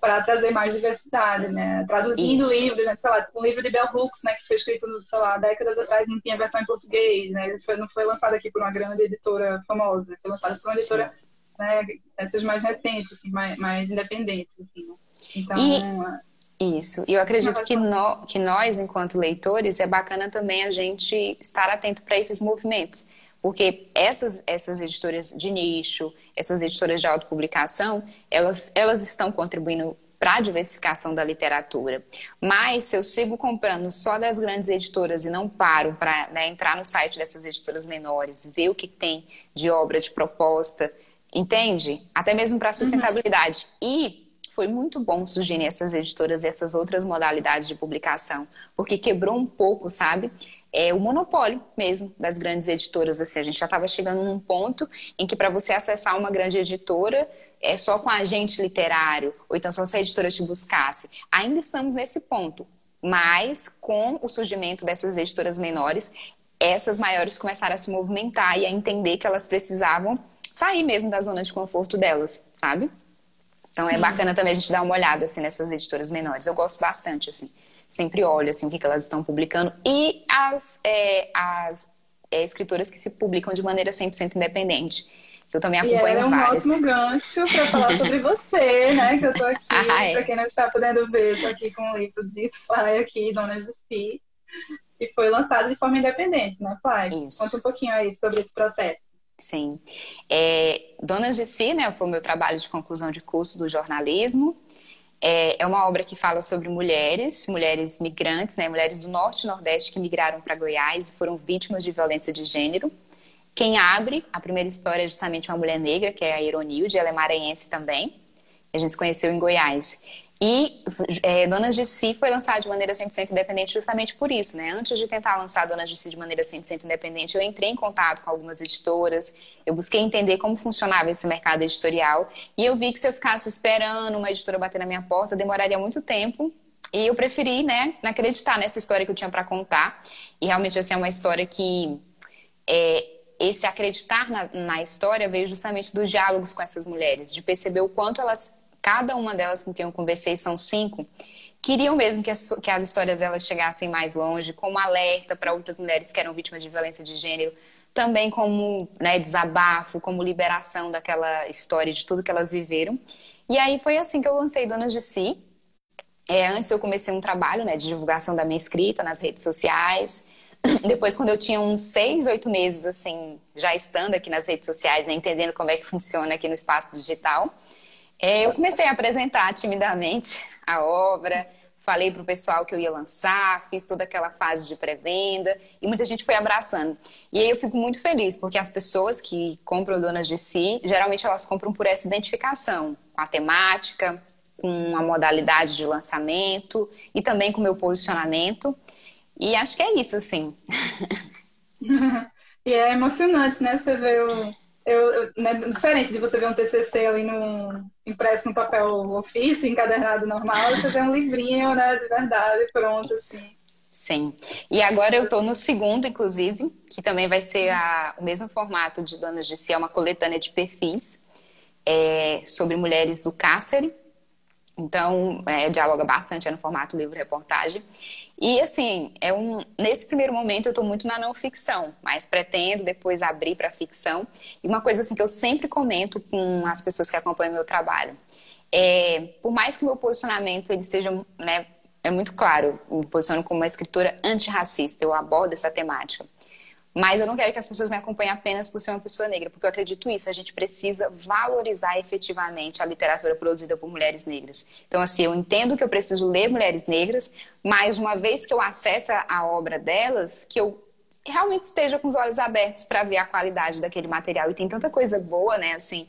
B: para trazer mais diversidade, né? Traduzindo Isso. livros, né? sei lá, tipo um livro de Bell Hooks, né? Que foi escrito, sei lá, décadas atrás não tinha versão em português, né? Ele foi, não foi lançado aqui por uma grande editora famosa, foi lançado por uma Sim. editora, né? Essas mais recentes, assim, mais, mais independentes, assim. Né? Então,
C: e... Isso. E eu acredito que, no, que nós, enquanto leitores, é bacana também a gente estar atento para esses movimentos. Porque essas, essas editoras de nicho, essas editoras de autopublicação, elas, elas estão contribuindo para a diversificação da literatura. Mas se eu sigo comprando só das grandes editoras e não paro para né, entrar no site dessas editoras menores, ver o que tem de obra, de proposta, entende? Até mesmo para a sustentabilidade. Uhum. E foi muito bom surgirem essas editoras e essas outras modalidades de publicação, porque quebrou um pouco, sabe? É o monopólio mesmo das grandes editoras. Assim, a gente já estava chegando num ponto em que para você acessar uma grande editora é só com agente literário, ou então só se a editora te buscasse. Ainda estamos nesse ponto, mas com o surgimento dessas editoras menores, essas maiores começaram a se movimentar e a entender que elas precisavam sair mesmo da zona de conforto delas, sabe? Então é bacana também a gente dar uma olhada assim nessas editoras menores. Eu gosto bastante assim sempre olho assim, o que, que elas estão publicando e as, é, as é, escritoras que se publicam de maneira 100% independente. Eu também acompanho
B: e é um ótimo gancho para falar sobre você, né? Que eu tô aqui, ah, é. para quem não está podendo ver, tô aqui com o livro de Fly aqui, Donas do Si, que foi lançado de forma independente, né, Fly? Isso. Conta um pouquinho aí sobre esse processo.
C: Sim. É, Donas de Si, né, foi o meu trabalho de conclusão de curso do jornalismo. É, é uma obra que fala sobre mulheres, mulheres migrantes, né, mulheres do norte e nordeste que migraram para Goiás e foram vítimas de violência de gênero. Quem abre a primeira história é justamente uma mulher negra, que é a Ironilde, ela é maranhense também. A gente se conheceu em Goiás. E é, Donas de Si foi lançado de maneira 100% independente justamente por isso, né? Antes de tentar lançar Donas de Si de maneira 100% independente, eu entrei em contato com algumas editoras, eu busquei entender como funcionava esse mercado editorial e eu vi que se eu ficasse esperando uma editora bater na minha porta, demoraria muito tempo e eu preferi, né, acreditar nessa história que eu tinha para contar. E realmente, assim, é uma história que é, esse acreditar na, na história veio justamente dos diálogos com essas mulheres, de perceber o quanto elas cada uma delas com quem eu conversei, são cinco, queriam mesmo que as, que as histórias delas chegassem mais longe, como alerta para outras mulheres que eram vítimas de violência de gênero, também como né, desabafo, como liberação daquela história, de tudo que elas viveram. E aí foi assim que eu lancei Donas de Si. É, antes eu comecei um trabalho né, de divulgação da minha escrita nas redes sociais. Depois, quando eu tinha uns seis, oito meses, assim, já estando aqui nas redes sociais, né, entendendo como é que funciona aqui no espaço digital, é, eu comecei a apresentar timidamente a obra, falei para o pessoal que eu ia lançar, fiz toda aquela fase de pré-venda e muita gente foi abraçando. E aí eu fico muito feliz, porque as pessoas que compram Donas de Si, geralmente elas compram por essa identificação com a temática, com a modalidade de lançamento e também com o meu posicionamento. E acho que é isso, assim.
B: e é emocionante, né? Você vê o eu, né, diferente de você ver um TCC ali no, impresso no papel ofício, encadernado normal, você vê um livrinho, né, de verdade, pronto, assim.
C: Sim. E agora eu estou no segundo, inclusive, que também vai ser a, o mesmo formato de Donas de Si, é uma coletânea de perfis é, sobre mulheres do cárcere. Então, é, dialoga bastante é no formato livro-reportagem. E assim, é um, nesse primeiro momento eu estou muito na não ficção, mas pretendo depois abrir para ficção. E uma coisa assim que eu sempre comento com as pessoas que acompanham meu trabalho, é, por mais que meu posicionamento ele esteja, né, é muito claro, me posiciono como uma escritora antirracista, eu abordo essa temática. Mas eu não quero que as pessoas me acompanhem apenas por ser uma pessoa negra, porque eu acredito isso. A gente precisa valorizar efetivamente a literatura produzida por mulheres negras. Então, assim, eu entendo que eu preciso ler mulheres negras, mas uma vez que eu acesse a obra delas, que eu realmente esteja com os olhos abertos para ver a qualidade daquele material. E tem tanta coisa boa, né? Assim,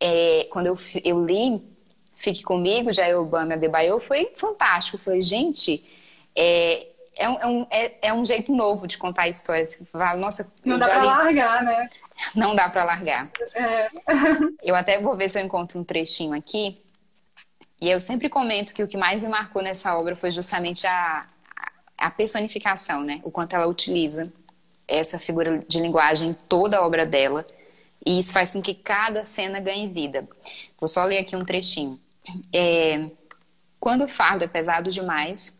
C: é, quando eu, eu li Fique Comigo, de Obama Adebayo, foi fantástico. Foi, gente, é, é um, é, um, é, é um jeito novo de contar histórias. Nossa,
B: não dá li... largar, né?
C: Não dá para largar. É. Eu até vou ver se eu encontro um trechinho aqui. E eu sempre comento que o que mais me marcou nessa obra foi justamente a, a personificação, né? O quanto ela utiliza essa figura de linguagem em toda a obra dela. E isso faz com que cada cena ganhe vida. Vou só ler aqui um trechinho. É, quando o fardo é pesado demais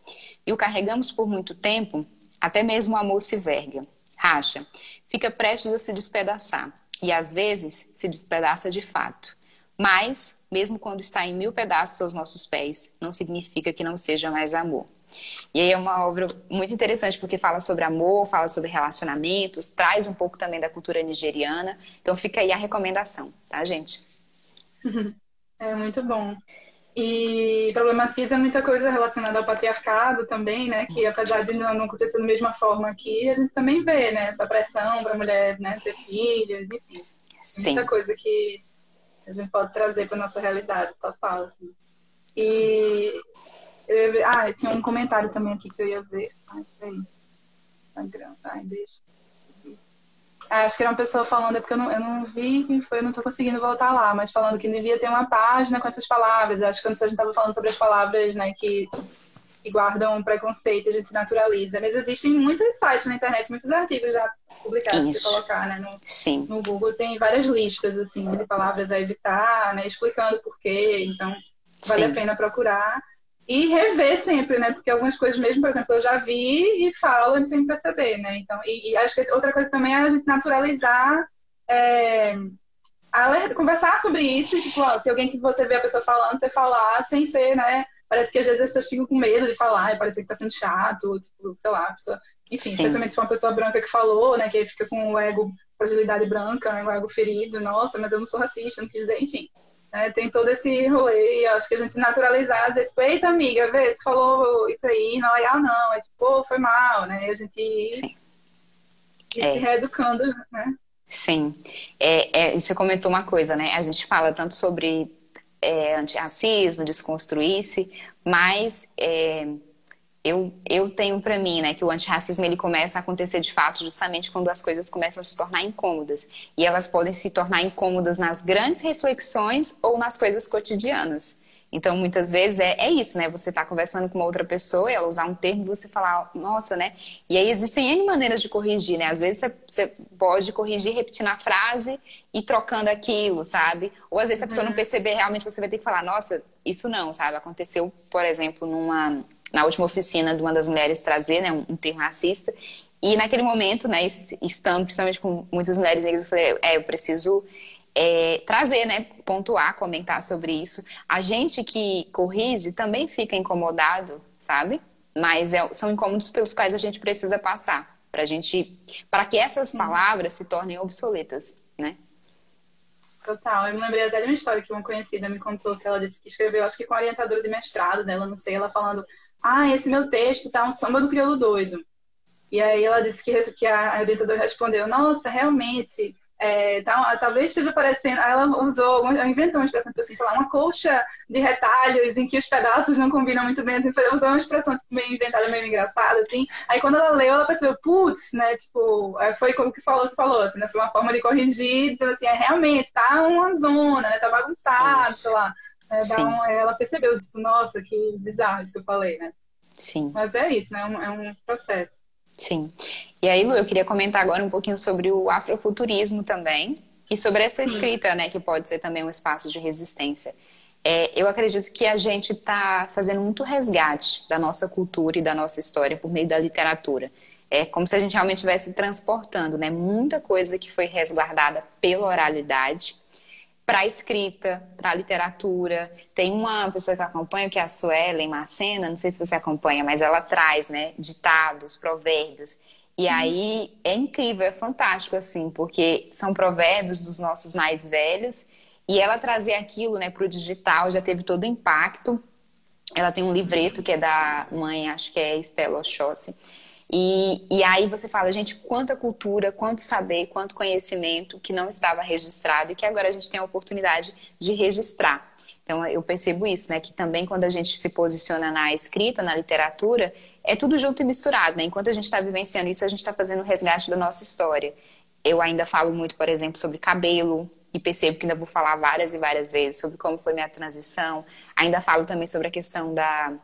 C: e o carregamos por muito tempo, até mesmo o amor se verga, racha, fica prestes a se despedaçar e às vezes se despedaça de fato. Mas, mesmo quando está em mil pedaços aos nossos pés, não significa que não seja mais amor. E aí é uma obra muito interessante porque fala sobre amor, fala sobre relacionamentos, traz um pouco também da cultura nigeriana. Então fica aí a recomendação, tá, gente?
B: É muito bom. E problematiza muita coisa relacionada ao patriarcado também, né? Que apesar de não acontecer da mesma forma aqui, a gente também vê, né? Essa pressão para a mulher né, ter filhos, enfim. Sim. Muita coisa que a gente pode trazer para nossa realidade total. Assim. E eu, ah, tinha um comentário também aqui que eu ia ver. Ai, peraí. Ai, deixa. Acho que era uma pessoa falando, é porque eu não, eu não vi quem foi, eu não estou conseguindo voltar lá, mas falando que devia ter uma página com essas palavras. Acho que quando a gente estava falando sobre as palavras né, que, que guardam preconceito, a gente naturaliza. Mas existem muitos sites na internet, muitos artigos já publicados, se colocar né, no,
C: Sim.
B: no Google, tem várias listas assim, de palavras a evitar, né, explicando por quê. Então, vale Sim. a pena procurar e rever sempre, né? Porque algumas coisas mesmo, por exemplo, eu já vi e falo sem perceber, né? Então, e, e acho que outra coisa também é a gente naturalizar, é, conversar sobre isso, tipo, ó, se alguém que você vê a pessoa falando, você falar sem ser, né? Parece que às vezes as pessoas ficam com medo de falar, e parece que tá sendo chato, tipo, sei lá, pessoa, enfim, Sim. especialmente se for uma pessoa branca que falou, né? Que aí fica com o ego, fragilidade branca, né, o ego ferido, nossa, mas eu não sou racista, não quis dizer, enfim. Né? Tem todo esse rolê, acho que a gente naturalizar, dizer, tipo, eita amiga, vê, tu falou isso aí, não é legal não, é tipo, pô, foi mal, né? E a gente ir, ir é. se reeducando, né?
C: Sim. É, é, você comentou uma coisa, né? A gente fala tanto sobre é, antirracismo, desconstruir-se, mas é, eu, eu tenho para mim, né, que o antirracismo ele começa a acontecer de fato justamente quando as coisas começam a se tornar incômodas. E elas podem se tornar incômodas nas grandes reflexões ou nas coisas cotidianas. Então, muitas vezes é, é isso, né? Você está conversando com uma outra pessoa ela usar um termo e você falar, nossa, né? E aí existem N maneiras de corrigir, né? Às vezes você, você pode corrigir repetindo a frase e trocando aquilo, sabe? Ou às vezes a pessoa não uhum. perceber, realmente você vai ter que falar, nossa, isso não, sabe? Aconteceu, por exemplo, numa na última oficina de uma das mulheres trazer né, um, um termo racista. E naquele momento, né, estando principalmente com muitas mulheres negras, eu falei, é, eu preciso é, trazer, né, pontuar, comentar sobre isso. A gente que corrige também fica incomodado, sabe? Mas é, são incômodos pelos quais a gente precisa passar para gente, para que essas palavras se tornem obsoletas, né?
B: Total. Eu me lembrei até de uma história que uma conhecida me contou que ela disse que escreveu, acho que com a orientadora de mestrado dela, não sei, ela falando ah, esse meu texto tá um samba do crioulo doido. E aí ela disse que, que a orientadora respondeu, nossa, realmente, é, tá, talvez esteja parecendo. Aí ela usou, inventou uma expressão assim, sei lá, uma colcha de retalhos em que os pedaços não combinam muito bem. Assim, usou uma expressão tipo, meio inventada, meio engraçada, assim. Aí quando ela leu, ela percebeu, putz, né? Tipo, foi como que falou, se falou, assim, né? Foi uma forma de corrigir, dizendo assim, é, realmente, tá uma zona, né? Tá bagunçado, sei lá. É, um, ela percebeu, tipo, nossa, que bizarro isso que eu falei, né?
C: Sim.
B: Mas é isso, né? É um processo.
C: Sim. E aí, Lu, eu queria comentar agora um pouquinho sobre o afrofuturismo também e sobre essa escrita, Sim. né, que pode ser também um espaço de resistência. É, eu acredito que a gente está fazendo muito resgate da nossa cultura e da nossa história por meio da literatura. É como se a gente realmente estivesse transportando, né, muita coisa que foi resguardada pela oralidade para a escrita, para a literatura. Tem uma pessoa que eu acompanho, que é a Suelen Macena, não sei se você acompanha, mas ela traz, né, ditados, provérbios. E uhum. aí é incrível, é fantástico, assim, porque são provérbios dos nossos mais velhos, e ela trazer aquilo, né, para o digital já teve todo o impacto. Ela tem um livreto que é da mãe, acho que é Estela Oxóssi, e, e aí você fala, gente, quanta cultura, quanto saber, quanto conhecimento que não estava registrado e que agora a gente tem a oportunidade de registrar. Então eu percebo isso, né? Que também quando a gente se posiciona na escrita, na literatura, é tudo junto e misturado, né? Enquanto a gente está vivenciando isso, a gente está fazendo o resgate da nossa história. eu ainda falo muito, por exemplo, sobre cabelo, e percebo que ainda vou falar várias e várias vezes sobre como foi minha transição. Ainda falo também sobre a questão da,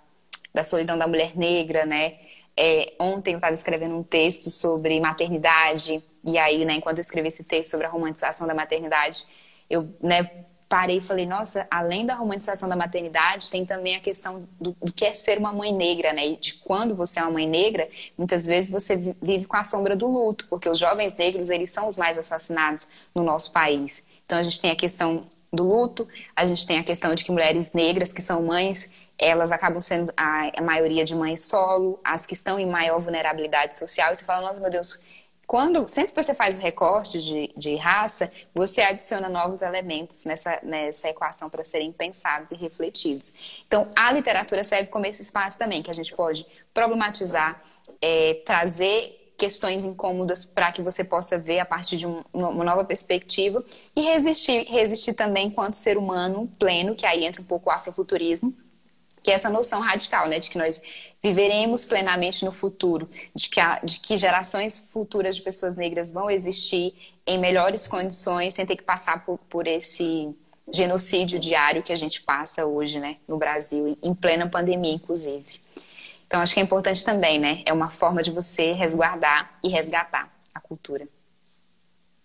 C: da solidão da mulher negra, né? É, ontem eu estava escrevendo um texto sobre maternidade, e aí, né, enquanto eu escrevi esse texto sobre a romantização da maternidade, eu né, parei e falei, nossa, além da romantização da maternidade, tem também a questão do, do, que é ser uma mãe negra, né? E de quando você é uma mãe negra, muitas vezes você vive com a sombra do luto, porque os jovens negros, eles são os mais assassinados no nosso país. Então a gente tem a questão do luto, a gente tem a questão de que mulheres negras que são mães, elas acabam sendo a, a maioria de mães solo, as que estão em maior vulnerabilidade social, e você fala, nossa, meu Deus, quando sempre que você faz o recorte de, de raça, você adiciona novos elementos nessa, nessa equação para serem pensados e refletidos. Então, a literatura serve como esse espaço também, que a gente pode problematizar, é, trazer questões incômodas para que você possa ver a partir de um, uma nova perspectiva e resistir, resistir também enquanto ser humano pleno, que aí entra um pouco o afrofuturismo, que é essa noção radical, né, de que nós viveremos plenamente no futuro, de que, de que gerações futuras de pessoas negras vão existir em melhores condições, sem ter que passar por, por esse genocídio diário que a gente passa hoje, né, no Brasil, em plena pandemia, inclusive. Então, acho que é importante também, né? É uma forma de você resguardar e resgatar a cultura.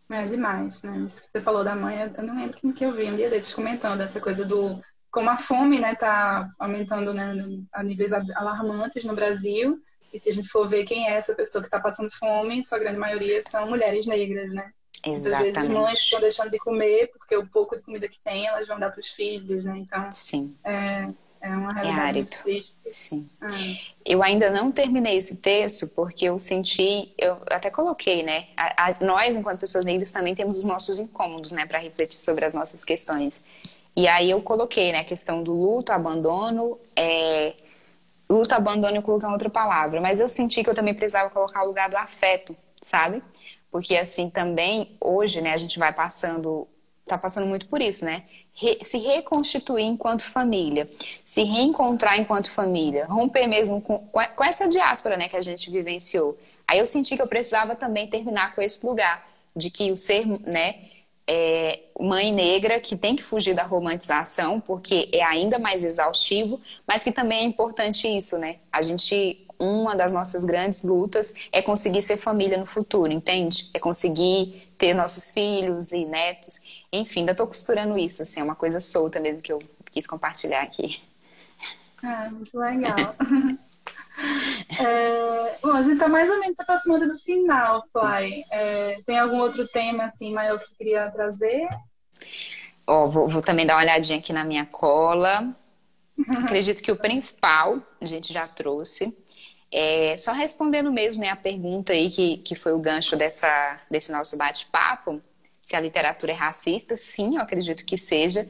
B: É demais, né? Isso que você falou da mãe, eu não lembro quem que eu vi um dia desses comentando essa coisa do como a fome, né, tá aumentando, né, a níveis alarmantes no Brasil. E se a gente for ver quem é essa pessoa que está passando fome, sua grande maioria são mulheres negras, né?
C: Exatamente.
B: Às vezes mães estão deixando de comer porque o pouco de comida que tem elas vão dar para os filhos, né? Então,
C: Sim.
B: É, é uma realidade é árido. triste.
C: Sim. Ah. Eu ainda não terminei esse texto porque eu senti, eu até coloquei, né? A, a, nós, enquanto pessoas negras, também temos os nossos incômodos, né, para refletir sobre as nossas questões. E aí eu coloquei, né, a questão do luto, abandono, é, luto, abandono, eu coloquei outra palavra, mas eu senti que eu também precisava colocar o lugar do afeto, sabe? Porque assim também hoje, né, a gente vai passando, tá passando muito por isso, né? se reconstituir enquanto família, se reencontrar enquanto família, romper mesmo com, com essa diáspora né, que a gente vivenciou. Aí eu senti que eu precisava também terminar com esse lugar de que o ser, né, é, mãe negra que tem que fugir da romantização, porque é ainda mais exaustivo, mas que também é importante isso, né? A gente, uma das nossas grandes lutas é conseguir ser família no futuro, entende? É conseguir ter nossos filhos e netos. Enfim, ainda estou costurando isso, assim, é uma coisa solta mesmo que eu quis compartilhar aqui.
B: Ah, muito legal. é, bom, a gente está mais ou menos se aproximando do final, Fly. É, tem algum outro tema assim maior que você queria trazer?
C: Ó, oh, vou, vou também dar uma olhadinha aqui na minha cola. Acredito que o principal a gente já trouxe. É, só respondendo mesmo né, a pergunta aí que, que foi o gancho dessa, desse nosso bate-papo, se a literatura é racista, sim, eu acredito que seja,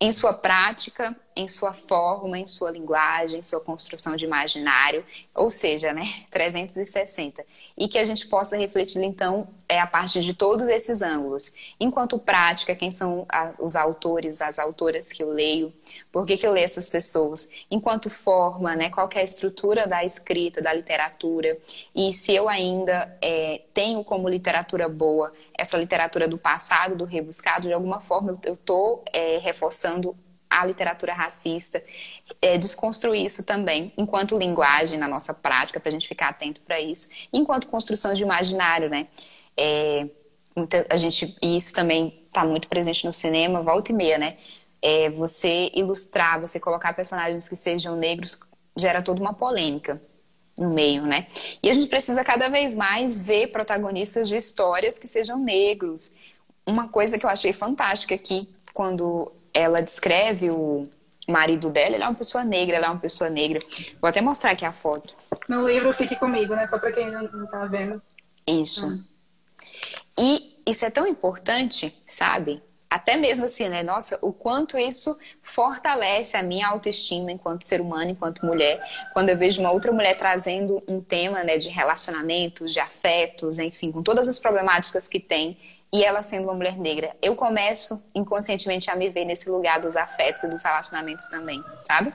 C: em sua prática, em sua forma, em sua linguagem, em sua construção de imaginário, ou seja, né, 360. E que a gente possa refletir, então, é a partir de todos esses ângulos. Enquanto prática, quem são os autores, as autoras que eu leio, por que, que eu leio essas pessoas? Enquanto forma, né, qual é a estrutura da escrita, da literatura, e se eu ainda é, tenho como literatura boa essa literatura do passado, do rebuscado, de alguma forma eu estou é, reforçando a literatura racista, é, desconstruir isso também, enquanto linguagem na nossa prática, para a gente ficar atento para isso, enquanto construção de imaginário, né? É, a gente, e isso também está muito presente no cinema, volta e meia, né? É, você ilustrar, você colocar personagens que sejam negros, gera toda uma polêmica no meio, né? E a gente precisa cada vez mais ver protagonistas de histórias que sejam negros. Uma coisa que eu achei fantástica aqui, quando ela descreve o marido dela, ele é uma pessoa negra, ela é uma pessoa negra. Vou até mostrar aqui a foto.
B: No livro Fique Comigo, né? Só para quem não, não tá vendo.
C: Isso. Hum. E isso é tão importante, sabe? até mesmo assim, né? Nossa, o quanto isso fortalece a minha autoestima enquanto ser humano, enquanto mulher, quando eu vejo uma outra mulher trazendo um tema, né, de relacionamentos, de afetos, enfim, com todas as problemáticas que tem e ela sendo uma mulher negra, eu começo inconscientemente a me ver nesse lugar dos afetos e dos relacionamentos também, sabe?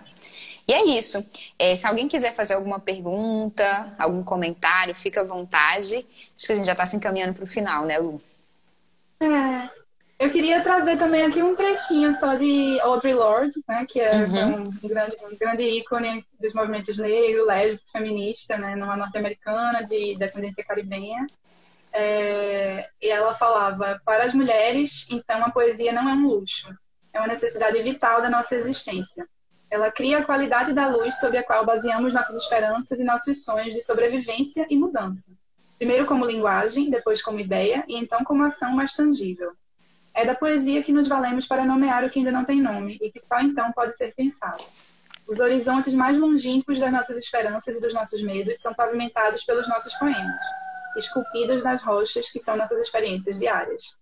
C: E é isso. É, se alguém quiser fazer alguma pergunta, algum comentário, fica à vontade. Acho que a gente já está se encaminhando para o final, né, Lu?
B: É. Eu queria trazer também aqui um trechinho só de Audre Lorde, né, que é uhum. um, grande, um grande ícone dos movimentos negro, lésbico, feminista, né, numa norte-americana de descendência caribenha. É, e ela falava: para as mulheres, então a poesia não é um luxo, é uma necessidade vital da nossa existência. Ela cria a qualidade da luz sobre a qual baseamos nossas esperanças e nossos sonhos de sobrevivência e mudança. Primeiro como linguagem, depois como ideia e então como ação mais tangível. É da poesia que nos valemos para nomear o que ainda não tem nome e que só então pode ser pensado. Os horizontes mais longínquos das nossas esperanças e dos nossos medos são pavimentados pelos nossos poemas esculpidos nas rochas, que são nossas experiências diárias.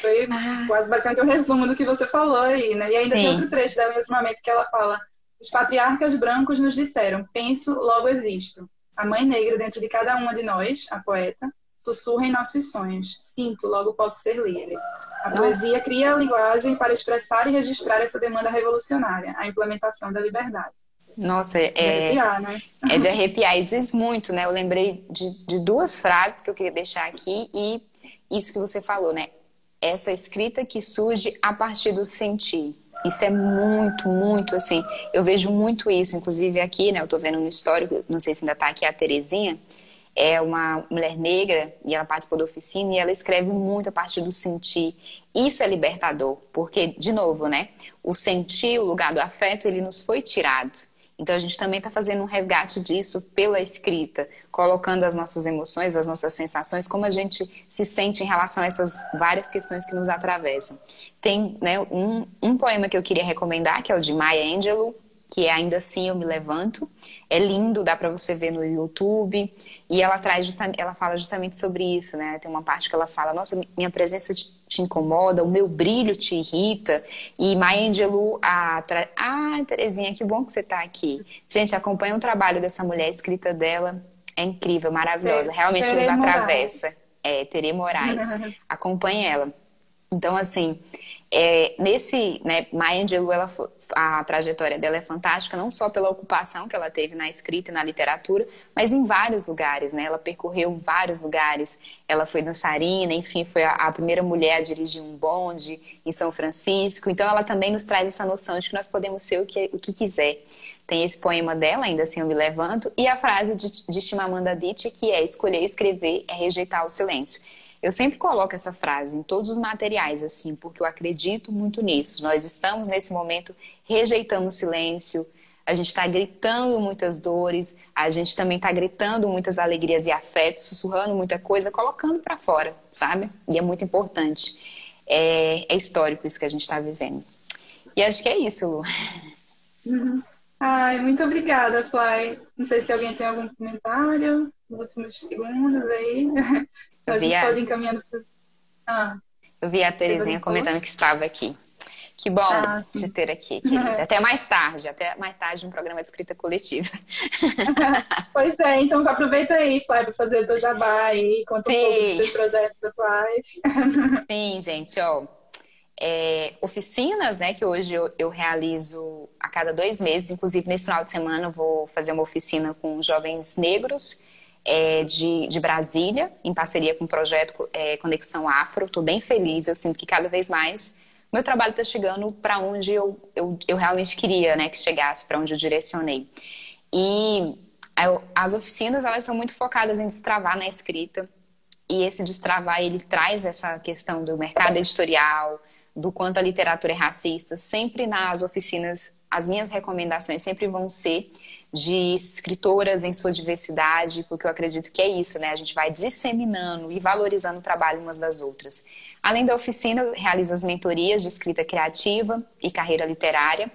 B: Foi ah. quase basicamente um resumo do que você falou aí, né? E ainda Sim. tem outro trecho dela em outro momento que ela fala: Os patriarcas brancos nos disseram, penso, logo existo. A mãe negra dentro de cada uma de nós, a poeta, sussurra em nossos sonhos. Sinto, logo posso ser livre. A Nossa. poesia cria a linguagem para expressar e registrar essa demanda revolucionária, a implementação da liberdade.
C: Nossa, é, de arrepiar, né? é de arrepiar e diz muito, né? Eu lembrei de, de duas frases que eu queria deixar aqui e isso que você falou, né? Essa escrita que surge a partir do sentir. Isso é muito, muito assim. Eu vejo muito isso, inclusive aqui, né? Eu tô vendo no histórico, não sei se ainda tá aqui a Terezinha, é uma mulher negra e ela participou da oficina e ela escreve muito a partir do sentir. Isso é libertador, porque, de novo, né? O sentir, o lugar do afeto, ele nos foi tirado. Então a gente também está fazendo um resgate disso pela escrita, colocando as nossas emoções, as nossas sensações, como a gente se sente em relação a essas várias questões que nos atravessam. Tem né, um, um poema que eu queria recomendar, que é o de Maya Angelou, que é Ainda Assim Eu Me Levanto. É lindo, dá para você ver no YouTube. E ela traz ela fala justamente sobre isso, né? Tem uma parte que ela fala: "Nossa, minha presença te, incomoda, o meu brilho te irrita". E Maya Angelou a tra... Ah, Terezinha, que bom que você está aqui. Gente, acompanha o trabalho dessa mulher, a escrita dela é incrível, maravilhosa. Realmente nos atravessa. É, Tere Moraes. Acompanhe ela. Então, assim, é, nesse, né, Maya Angelou, ela, a trajetória dela é fantástica, não só pela ocupação que ela teve na escrita e na literatura, mas em vários lugares, né? Ela percorreu vários lugares. Ela foi dançarina, enfim, foi a, a primeira mulher a dirigir um bonde em São Francisco. Então, ela também nos traz essa noção de que nós podemos ser o que, o que quiser. Tem esse poema dela, Ainda Assim Eu Me Levanto, e a frase de, de Chimamanda Adichie, que é escolher escrever é rejeitar o silêncio. Eu sempre coloco essa frase em todos os materiais, assim, porque eu acredito muito nisso. Nós estamos nesse momento rejeitando o silêncio, a gente está gritando muitas dores, a gente também está gritando muitas alegrias e afetos, sussurrando muita coisa, colocando para fora, sabe? E é muito importante. É, é, histórico isso que a gente está vivendo. E acho que é isso, Lu.
B: Uhum. Ai, muito obrigada, Fly. Não sei se alguém tem algum comentário nos últimos segundos aí. A gente pode encaminhando para.
C: Ah. Eu vi a Terezinha comentando que estava aqui. Que bom ah, te ter aqui, querida. Até mais tarde, até mais tarde um programa de escrita coletiva.
B: pois é, então aproveita aí, Flávia, para fazer o teu jabá aí, conta Sim. um pouco dos seus projetos atuais.
C: Sim, gente, ó. É, oficinas, né, que hoje eu, eu, realizo a cada dois meses, inclusive nesse final de semana eu vou fazer uma oficina com jovens negros é, de, de, Brasília, em parceria com o projeto é, Conexão Afro. Estou bem feliz, eu sinto que cada vez mais meu trabalho está chegando para onde eu, eu, eu, realmente queria né, que chegasse, para onde eu direcionei. E as oficinas, elas são muito focadas em destravar na escrita, e esse destravar, ele traz essa questão do mercado editorial, do quanto a literatura é racista. Sempre nas oficinas, as minhas recomendações sempre vão ser de escritoras em sua diversidade, porque eu acredito que é isso, né? A gente vai disseminando e valorizando o trabalho umas das outras. Além da oficina, eu realizo as mentorias de escrita criativa e carreira literária.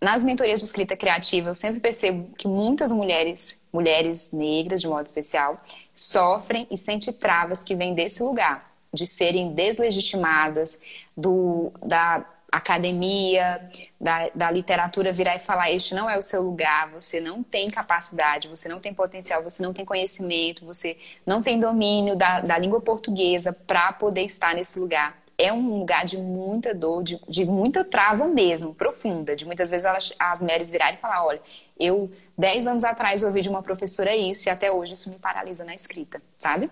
C: Nas mentorias de escrita criativa, eu sempre percebo que muitas mulheres, mulheres negras de modo especial, sofrem e sentem travas que vêm desse lugar, de serem deslegitimadas, do, da, academia, da, da literatura virar e falar: este não é o seu lugar, você não tem capacidade, você não tem potencial, você não tem conhecimento, você não tem domínio da, da língua portuguesa para poder estar nesse lugar. É um lugar de muita dor, de, de muita trava mesmo, profunda. De muitas vezes elas, as mulheres virarem e falar: olha, eu, dez anos atrás, ouvi de uma professora isso e até hoje isso me paralisa na escrita, sabe?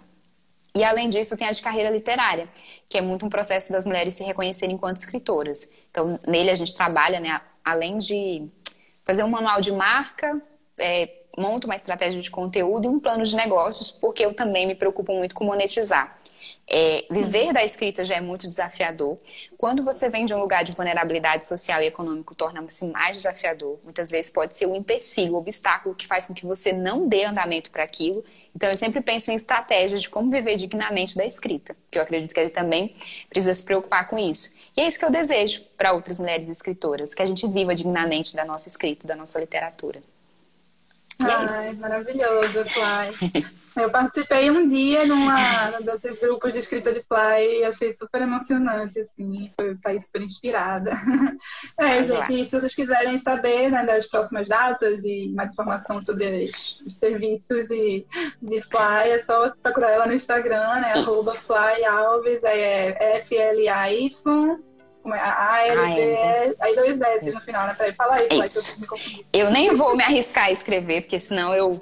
C: E além disso, tem a de carreira literária, que é muito um processo das mulheres se reconhecerem enquanto escritoras. Então, nele a gente trabalha, né, além de fazer um manual de marca, é, monta uma estratégia de conteúdo e um plano de negócios, porque eu também me preocupo muito com monetizar. É, viver da escrita já é muito desafiador. Quando você vem de um lugar de vulnerabilidade social e econômico, torna-se mais desafiador. Muitas vezes pode ser um empecilho, um obstáculo que faz com que você não dê andamento para aquilo. Então, eu sempre penso em estratégias de como viver dignamente da escrita, que eu acredito que ele também precisa se preocupar com isso. E é isso que eu desejo para outras mulheres escritoras, que a gente viva dignamente da nossa escrita, da nossa literatura.
B: E é Ai, maravilhoso, Fly. Eu participei um dia numa, num desses grupos de escrita de fly e achei super emocionante, assim, foi, saí super inspirada. É, gente, se vocês quiserem saber né, das próximas datas e mais informação sobre os, os serviços de, de fly, é só procurar ela no Instagram, né? Arroba flyalves, é F-L-A-Y. Como é? A-L-V, aí dois S no final, né? Peraí, fala aí, fala que eu me confundi.
C: Eu nem vou me arriscar a escrever, porque senão eu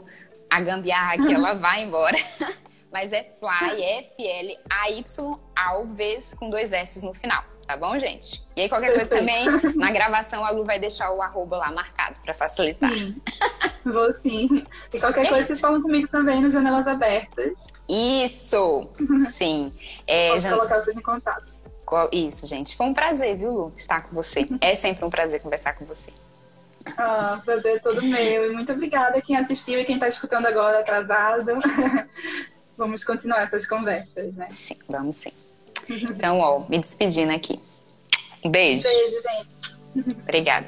C: a gambiarra aqui, ela vai embora. Mas é Fly, F-L-A-Y, Alves, com dois S no final. Tá bom, gente? E aí, qualquer coisa também, na gravação, a Lu vai deixar o arroba lá marcado para facilitar.
B: Sim. Vou sim. E qualquer é coisa, isso. vocês falam comigo também no Janelas Abertas.
C: Isso! Sim.
B: É, Posso jan... colocar vocês em contato.
C: Isso, gente. Foi um prazer, viu, Lu, estar com você. É sempre um prazer conversar com você.
B: Ah, prazer todo meu. E muito obrigada quem assistiu e quem está escutando agora atrasado. vamos continuar essas conversas, né?
C: Sim, vamos sim. Então, ó, me despedindo aqui. Um beijo.
B: Beijo, gente.
C: Obrigada.